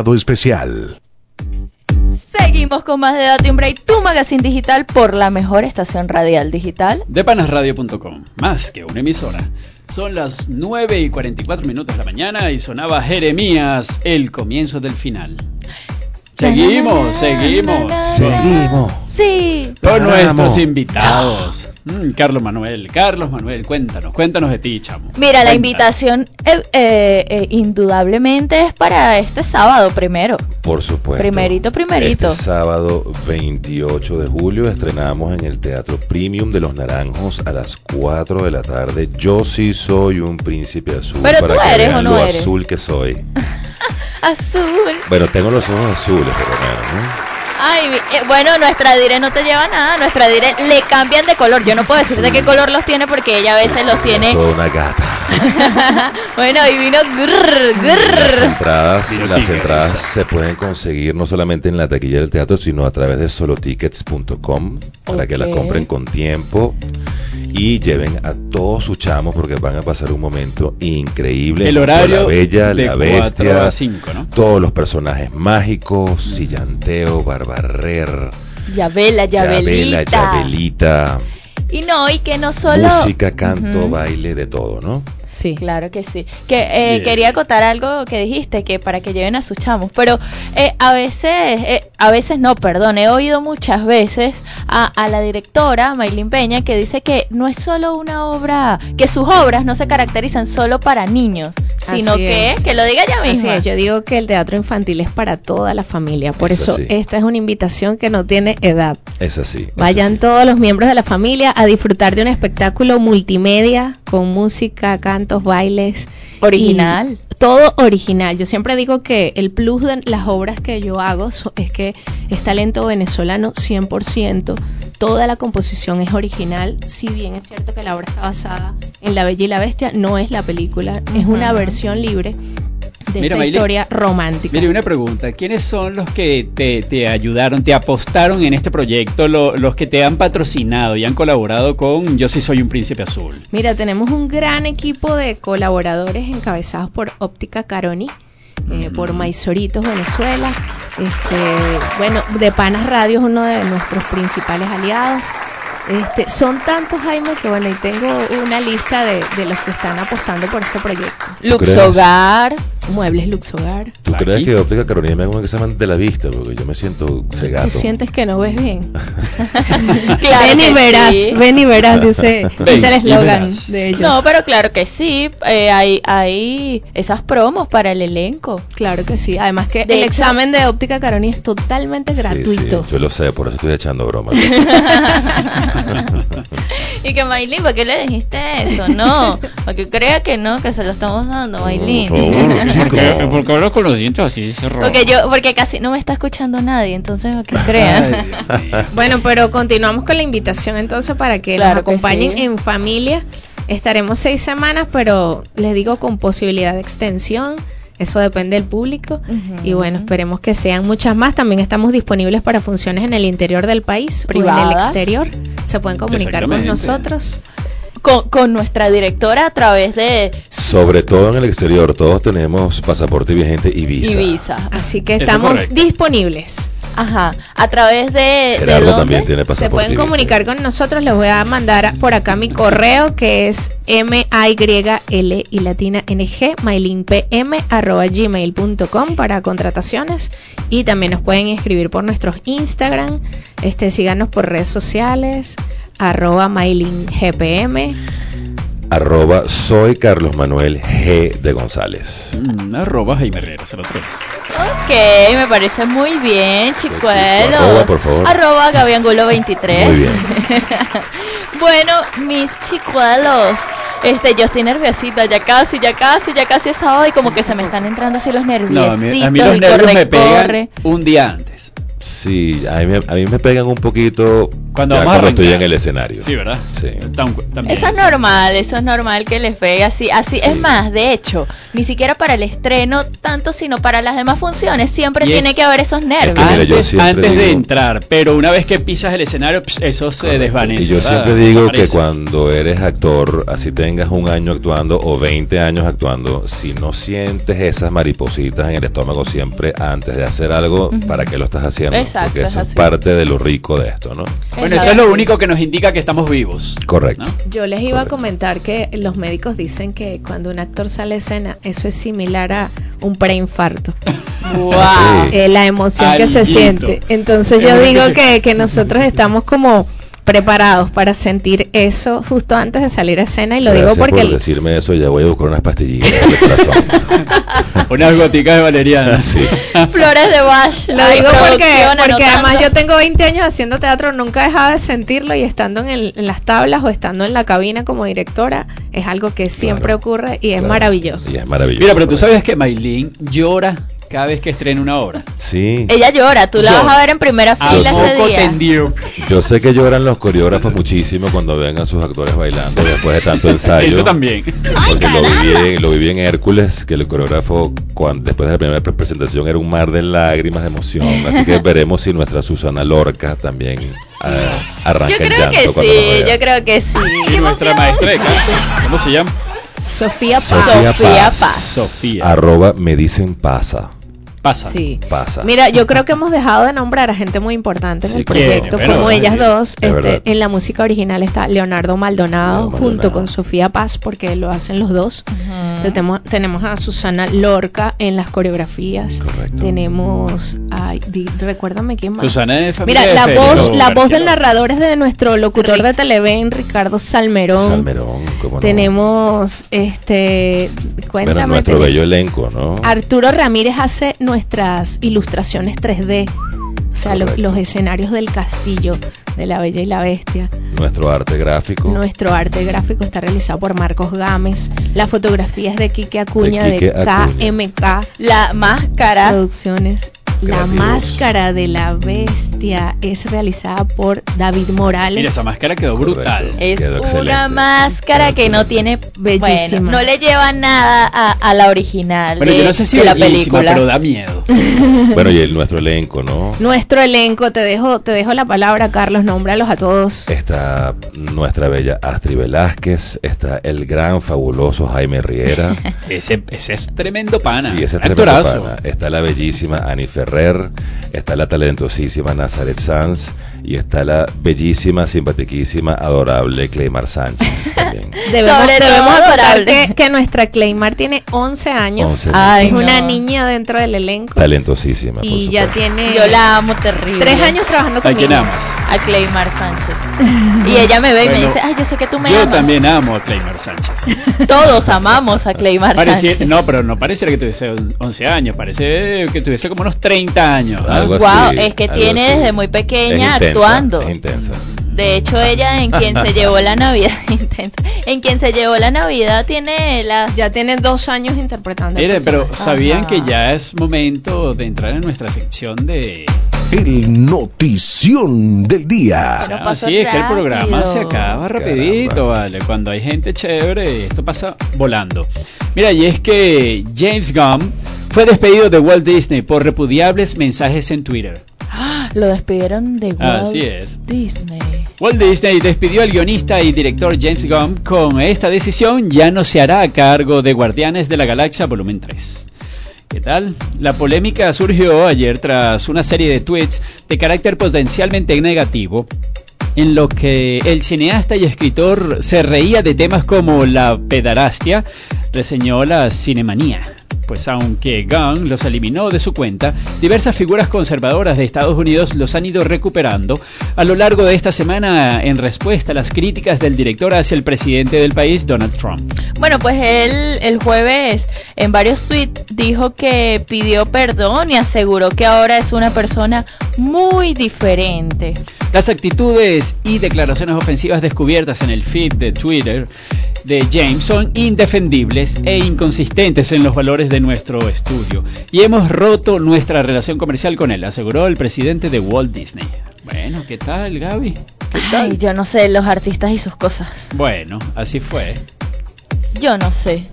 Invitado especial. Seguimos con más de Datium Break, tu magazine digital por la mejor estación radial digital. De panasradio.com, más que una emisora. Son las 9 y 44 minutos de la mañana y sonaba Jeremías, el comienzo del final. Seguimos, seguimos. Seguimos. Sí. Con Vamos. nuestros invitados. Mm, Carlos Manuel, Carlos Manuel, cuéntanos, cuéntanos de ti, chamo. Mira, la invitación eh, eh, eh, indudablemente es para este sábado primero. Por supuesto. Primerito, primerito. Este sábado 28 de julio estrenamos en el Teatro Premium de Los Naranjos a las 4 de la tarde. Yo sí soy un príncipe azul. Pero para tú que eres vean o no lo eres. azul que soy. (laughs) Azul. Bueno, tengo los ojos azules por lo menos, ¿no? Ay, eh, bueno, nuestra dire no te lleva nada. Nuestra dire le cambian de color. Yo no puedo decir de qué color los tiene porque ella a veces los tiene. Una gata. (laughs) bueno, y vino grrr, Las grrr. entradas, Vino las entradas se pueden conseguir no solamente en la taquilla del teatro, sino a través de solotickets.com para que la Ok. compren con tiempo y lleven a todos sus chamos porque van a pasar un momento increíble. El horario la bella, de la 4 bestia, a 5, ¿no? todos los personajes mágicos, Sillanteo, Barbarrer, Yabela, Yabela, Yabelita. Yabelita, Y no, y que no solo. música, canto, baile, de todo, ¿no? Sí. Claro que sí. Que eh, quería acotar algo que dijiste, que para que lleven a sus chamos. Pero eh, a veces, eh, a veces no, perdón, he oído muchas veces a, a la directora, Maylin Peña, que dice que no es solo una obra, que sus obras no se caracterizan solo para niños, sino Así que, es. que lo diga ella Así misma. es, yo digo que el teatro infantil es para toda la familia, por Eso eso sí. esta es una invitación que no tiene edad. Es así. Vayan todos los miembros de la familia a disfrutar de un espectáculo multimedia con música, cantos, bailes. Original. y todo original. Yo siempre digo que el plus de las obras que yo hago es que es talento venezolano 100%. Toda la composición es original. Si bien es cierto que la obra está basada en La Bella y la Bestia, no es la película, es una versión libre de Mira, esta historia romántica. Mire, una pregunta. ¿Quiénes son los que te, te ayudaron, te apostaron en este proyecto, lo- los que te han patrocinado y han colaborado con Yo sí soy un príncipe azul? Mira, tenemos un gran equipo de colaboradores encabezados por Óptica Caroni, eh, por Maizoritos Venezuela. Este, bueno, De Panas Radio es uno de nuestros principales aliados. Este, son tantos, Jaime, que bueno, y tengo una lista de, de los que están apostando por este proyecto. Lux? Hogar. Muebles Lux Hogar. ¿Tú crees que Óptica Carolina me haga un examen de la vista? Porque yo me siento cegato. ¿Tú sientes que no ves bien? (laughs) Claro ven y verás, sí. ven y verás, dice, (laughs) Ven dice el eslogan de ellos. No, pero claro que sí. eh, hay, hay esas promos para el elenco. Claro que sí. Además que De el hecho- examen de óptica Caroni es totalmente Sí, gratuito. sí, yo lo sé, por eso estoy echando bromas. (laughs) Y que Maylin, ¿para qué le dijiste eso? No, para que crea que no, que se lo estamos dando, Maylin. ¿Por qué hablas con los dientes así? Porque yo, porque casi no me está escuchando nadie, entonces que crean. (laughs) Bueno, pero continuamos con la invitación entonces para que Claro nos que acompañen sí. en familia. Estaremos seis semanas, pero les digo con posibilidad de extensión. Eso depende del público. Y bueno, esperemos que sean muchas más. También estamos disponibles para funciones en el interior del país o en el exterior. Se pueden comunicar con nosotros. Con, con nuestra directora a través de Sobre todo en el exterior, todos tenemos pasaporte vigente y visa. Ibiza. Así que estamos disponibles. Ajá, a través de, de Gerardo dónde? también tiene Se pasaporte pueden y visa. comunicar con nosotros, les voy a mandar por acá mi correo que es m a y l y latina n g mylinpm arroba gmail.com para contrataciones y también nos pueden escribir por nuestros Instagram, este síganos por redes sociales arroba mylinggpm Arroba soy Carlos Manuel G de González. Mm, arroba Jaime Herrera 03. Ok, me parece muy bien, chicuelos. Arroba, por favor. Arroba Gabiangulo 23. Muy bien. (laughs) bueno, mis chicuelos. Este, yo estoy nerviosita, ya casi, ya casi, ya casi es sábado y como que se me están entrando así los No, a nerviositos. mí, a mí los y nervios corre, me pegan corre. un día antes. Sí, a mí, me- a mí me pegan un poquito Cuando ya estoy en el escenario. Sí, ¿verdad? Sí. Tam- también. Eso es normal, eso es normal que les pegue así. Así es más, de hecho, ni siquiera para el estreno tanto, sino para las demás funciones, siempre Y tiene es- que haber esos nervios. mira, Antes, de entrar, pero una vez que pisas el escenario, eso se desvanece. Y yo ¿verdad? siempre digo que cuando eres actor, así tengas un año actuando o 20 años actuando, si no sientes esas maripositas en el estómago siempre antes de hacer algo. ¿para qué lo estás haciendo? Exacto, Porque es eso es así. parte de lo rico de esto, ¿no? Bueno, eso es lo único que nos indica que estamos vivos. Correcto. Yo les iba a comentar que los médicos dicen que cuando un actor sale a escena, eso es similar a un preinfarto. (laughs) Wow. Eh, la emoción que se siente. Entonces Es yo digo que, que nosotros estamos como preparados para sentir eso justo antes de salir a escena y lo Gracias digo porque por decirme eso, ya voy a buscar unas pastillitas. (laughs) Unas goticas de valeriana. (laughs) Sí. Flores de Bach. Lo digo porque, porque además yo tengo 20 años haciendo teatro, nunca he dejado de sentirlo y estando en, el- en las tablas o estando en la cabina como directora es algo que siempre Claro, ocurre y es claro. maravilloso. Y es maravilloso. Mira, pero tú sabes que Maylin llora cada vez que estrena una obra. Sí. Ella llora, tú la vas a ver en primera fila ese día. tendido. Yo sé que lloran los coreógrafos muchísimo cuando ven a sus actores bailando después de tanto ensayo. Eso también. Porque lo viví, lo viví en Hércules, que el coreógrafo cuando, después de la primera pre- presentación era un mar de lágrimas, de emoción. Así que veremos si nuestra Susana Lorca también ah, arranca Yo en creo llanto que sí, vea. yo creo que sí. Y nuestra maestra de canto, ¿cómo se llama? Sofía Paz. Sofía Sofía Paz. Paz. Sofía. Arroba me dicen pasa. Pasa. Sí. Pasa. Mira, yo creo que hemos dejado de nombrar a gente muy importante en Sí, el proyecto, Pero, como ellas sí, dos. es Este, en la música original está Leonardo Maldonado junto Maldonado. con Sofía Paz, porque lo hacen los dos. Tenemos, tenemos a Susana Lorca en las coreografías. Correcto. Tenemos, ay, di- recuérdame quién más. Susana familia Mira, la voz, la voz del narrador es de nuestro locutor de Televen, Ricardo Salmerón. Salmerón, cómo no. Tenemos, este, cuéntame. Bueno, nuestro bello elenco, ¿no? Arturo Ramírez hace nuestras ilustraciones 3D, o sea, los escenarios del castillo de la Bella y la Bestia. Nuestro arte gráfico. Nuestro arte gráfico está realizado por Marcos Gámez. La fotografía es de Quique Acuña de, Quique Acuña. KMK La máscara. Producciones. La máscara de la bestia es realizada por David Morales. Mira, esa máscara quedó brutal. Es Quedó una máscara que no tiene Bellísima. bueno, no le lleva nada a, a la original Bueno, de, yo no sé si de la película. pero da miedo. (laughs) Bueno, y el, nuestro elenco, ¿no? Nuestro elenco, te dejo, te dejo la palabra, Carlos, nómbralos a todos. Está nuestra bella Astrid Velázquez, está el gran, fabuloso Jaime Riera. (laughs) Ese, ese es tremendo pana. Sí, ese es Actorazo. tremendo pana. Está la bellísima Annie Está la talentosísima Nazaret Sanz y está la bellísima, simpatiquísima, adorable Cleymar Sánchez (laughs) también. Debemos, Sobre todo debemos adorable. que, que nuestra Claymar tiene 11 años. 11 Ay, es una no. niña dentro del elenco. Talentosísima, por y ya tiene Yo la amo terrible. tres años trabajando ¿A conmigo. quién amas? a Claymar Sánchez. (laughs) Y ella me ve y me dice, ay, yo sé que tú me Yo amas. también amo a Claymar Sánchez. (laughs) Todos amamos a Claymar Sánchez. no, pero no pareciera que tuviese 11 años, parece que tuviese como unos 30 años. ¿ah? Algo Wow, así, es que tiene así. desde muy pequeña actuando. Es intensa. De hecho, ella en quien se llevó la Navidad (laughs) intensa, en quien se llevó la Navidad tiene las Ya tiene dos años interpretando. el Mire, pero. ¿sabían Ajá. que ya es momento de entrar en nuestra sección de... El notición del día. Pero Ah, sí, es que el programa se acaba rapidito, Caramba. vale. Cuando hay gente chévere, esto pasa volando. Mira, y es que James Gunn fue despedido de Walt Disney por repudiables mensajes en Twitter. Lo despidieron de Walt Así es. Disney. Walt Disney despidió al guionista y director James Gunn. Con esta decisión ya no se hará a cargo de Guardianes de la Galaxia Volumen 3. ¿Qué tal? La polémica surgió ayer tras una serie de tweets de carácter potencialmente negativo en lo que el cineasta y escritor se reía de temas como la pedarastia, reseñó la cinemanía. Pues aunque Gunn los eliminó de su cuenta, diversas figuras conservadoras de Estados Unidos los han ido recuperando a lo largo de esta semana en respuesta a las críticas del director hacia el presidente del país, Donald Trump. Bueno, pues él el jueves en varios tweets dijo que pidió perdón y aseguró que ahora es una persona muy diferente. Las actitudes y declaraciones ofensivas descubiertas en el feed de Twitter de James son indefendibles e inconsistentes en los valores de nuestro estudio y hemos roto nuestra relación comercial con él, aseguró el presidente de Walt Disney. Bueno, ¿qué tal, Gaby? ¿Qué tal? Ay, yo no sé, los artistas y sus cosas. Bueno, así fue. Yo no sé.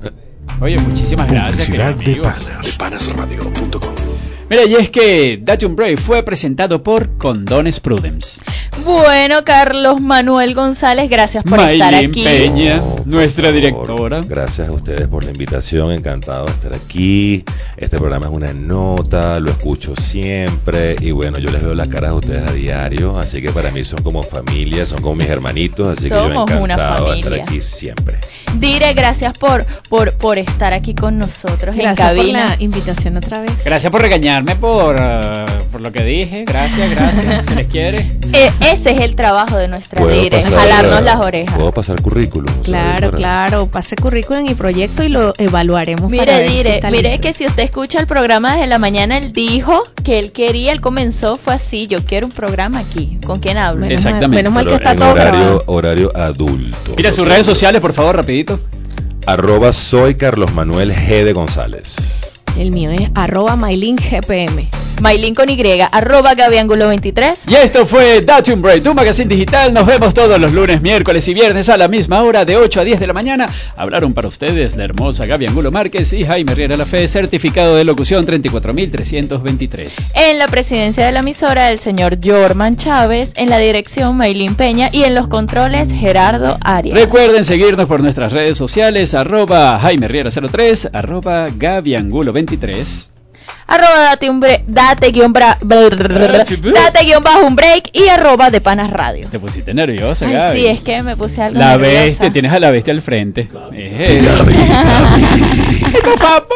Oye, muchísimas gracias. Publicidad queridos de amigos. panas, de panasradio.com. Mira, y es que Date Break fue presentado por Condones Prudence. Bueno, Carlos Manuel González, gracias por estar Maylin aquí. Peña, nuestra directora. Gracias a ustedes por la invitación, encantado de estar aquí. Este programa es una nota, lo escucho siempre y bueno, yo les veo las caras a ustedes a diario, así que para mí son como familia, son como mis hermanitos, así que yo una encantado de estar aquí siempre. Dire, gracias por, por, por estar aquí con nosotros Gracias en por cabina. la invitación otra vez. Gracias por regañarme por, ah, por lo que dije. Gracias, gracias. (laughs) Se les quiere. Eh, ese es el trabajo de nuestra ¿Puedo Dire, pasar- jalarnos las orejas. ¿Puedo pasar currículum? Claro, para- claro. Pase currículum y proyecto y lo evaluaremos. para Mire, ver si Dire, está mire que si usted escucha el programa desde la mañana, él dijo que él quería, él comenzó, fue así, yo quiero un programa aquí. ¿Con quién hablo? Menos mal- Exactamente. menos mal que está en todo horario, grabado. horario adulto. Mira sus redes sociales, por favor, rapidito. Arroba soy Carlos Manuel G de González. El mío es arroba mylinkgpm. Maylin con Y, arroba Gabiangulo 23. Y esto fue Date un Break, tu magazine digital. Nos vemos todos los lunes, miércoles y viernes a la misma hora, de 8 a 10 de la mañana. Hablaron para ustedes la hermosa Gaby Angulo Márquez y Jaime Riera La Fe, certificado de locución 34323. En la presidencia de la emisora, el señor Jorman Chávez. En la dirección, Maylin Peña. Y en los controles, Gerardo Arias. Recuerden seguirnos por nuestras redes sociales, arroba Jaime Riera 03, arroba Gaby Angulo 23. Arroba date un break, date guion bra- date guion bajo un break y arroba de panas radio. Te pusiste nerviosa, Ay, Gaby. sí, es que me puse algo La nerviosa. bestia, tienes a la bestia al frente. Es eso. Por favor.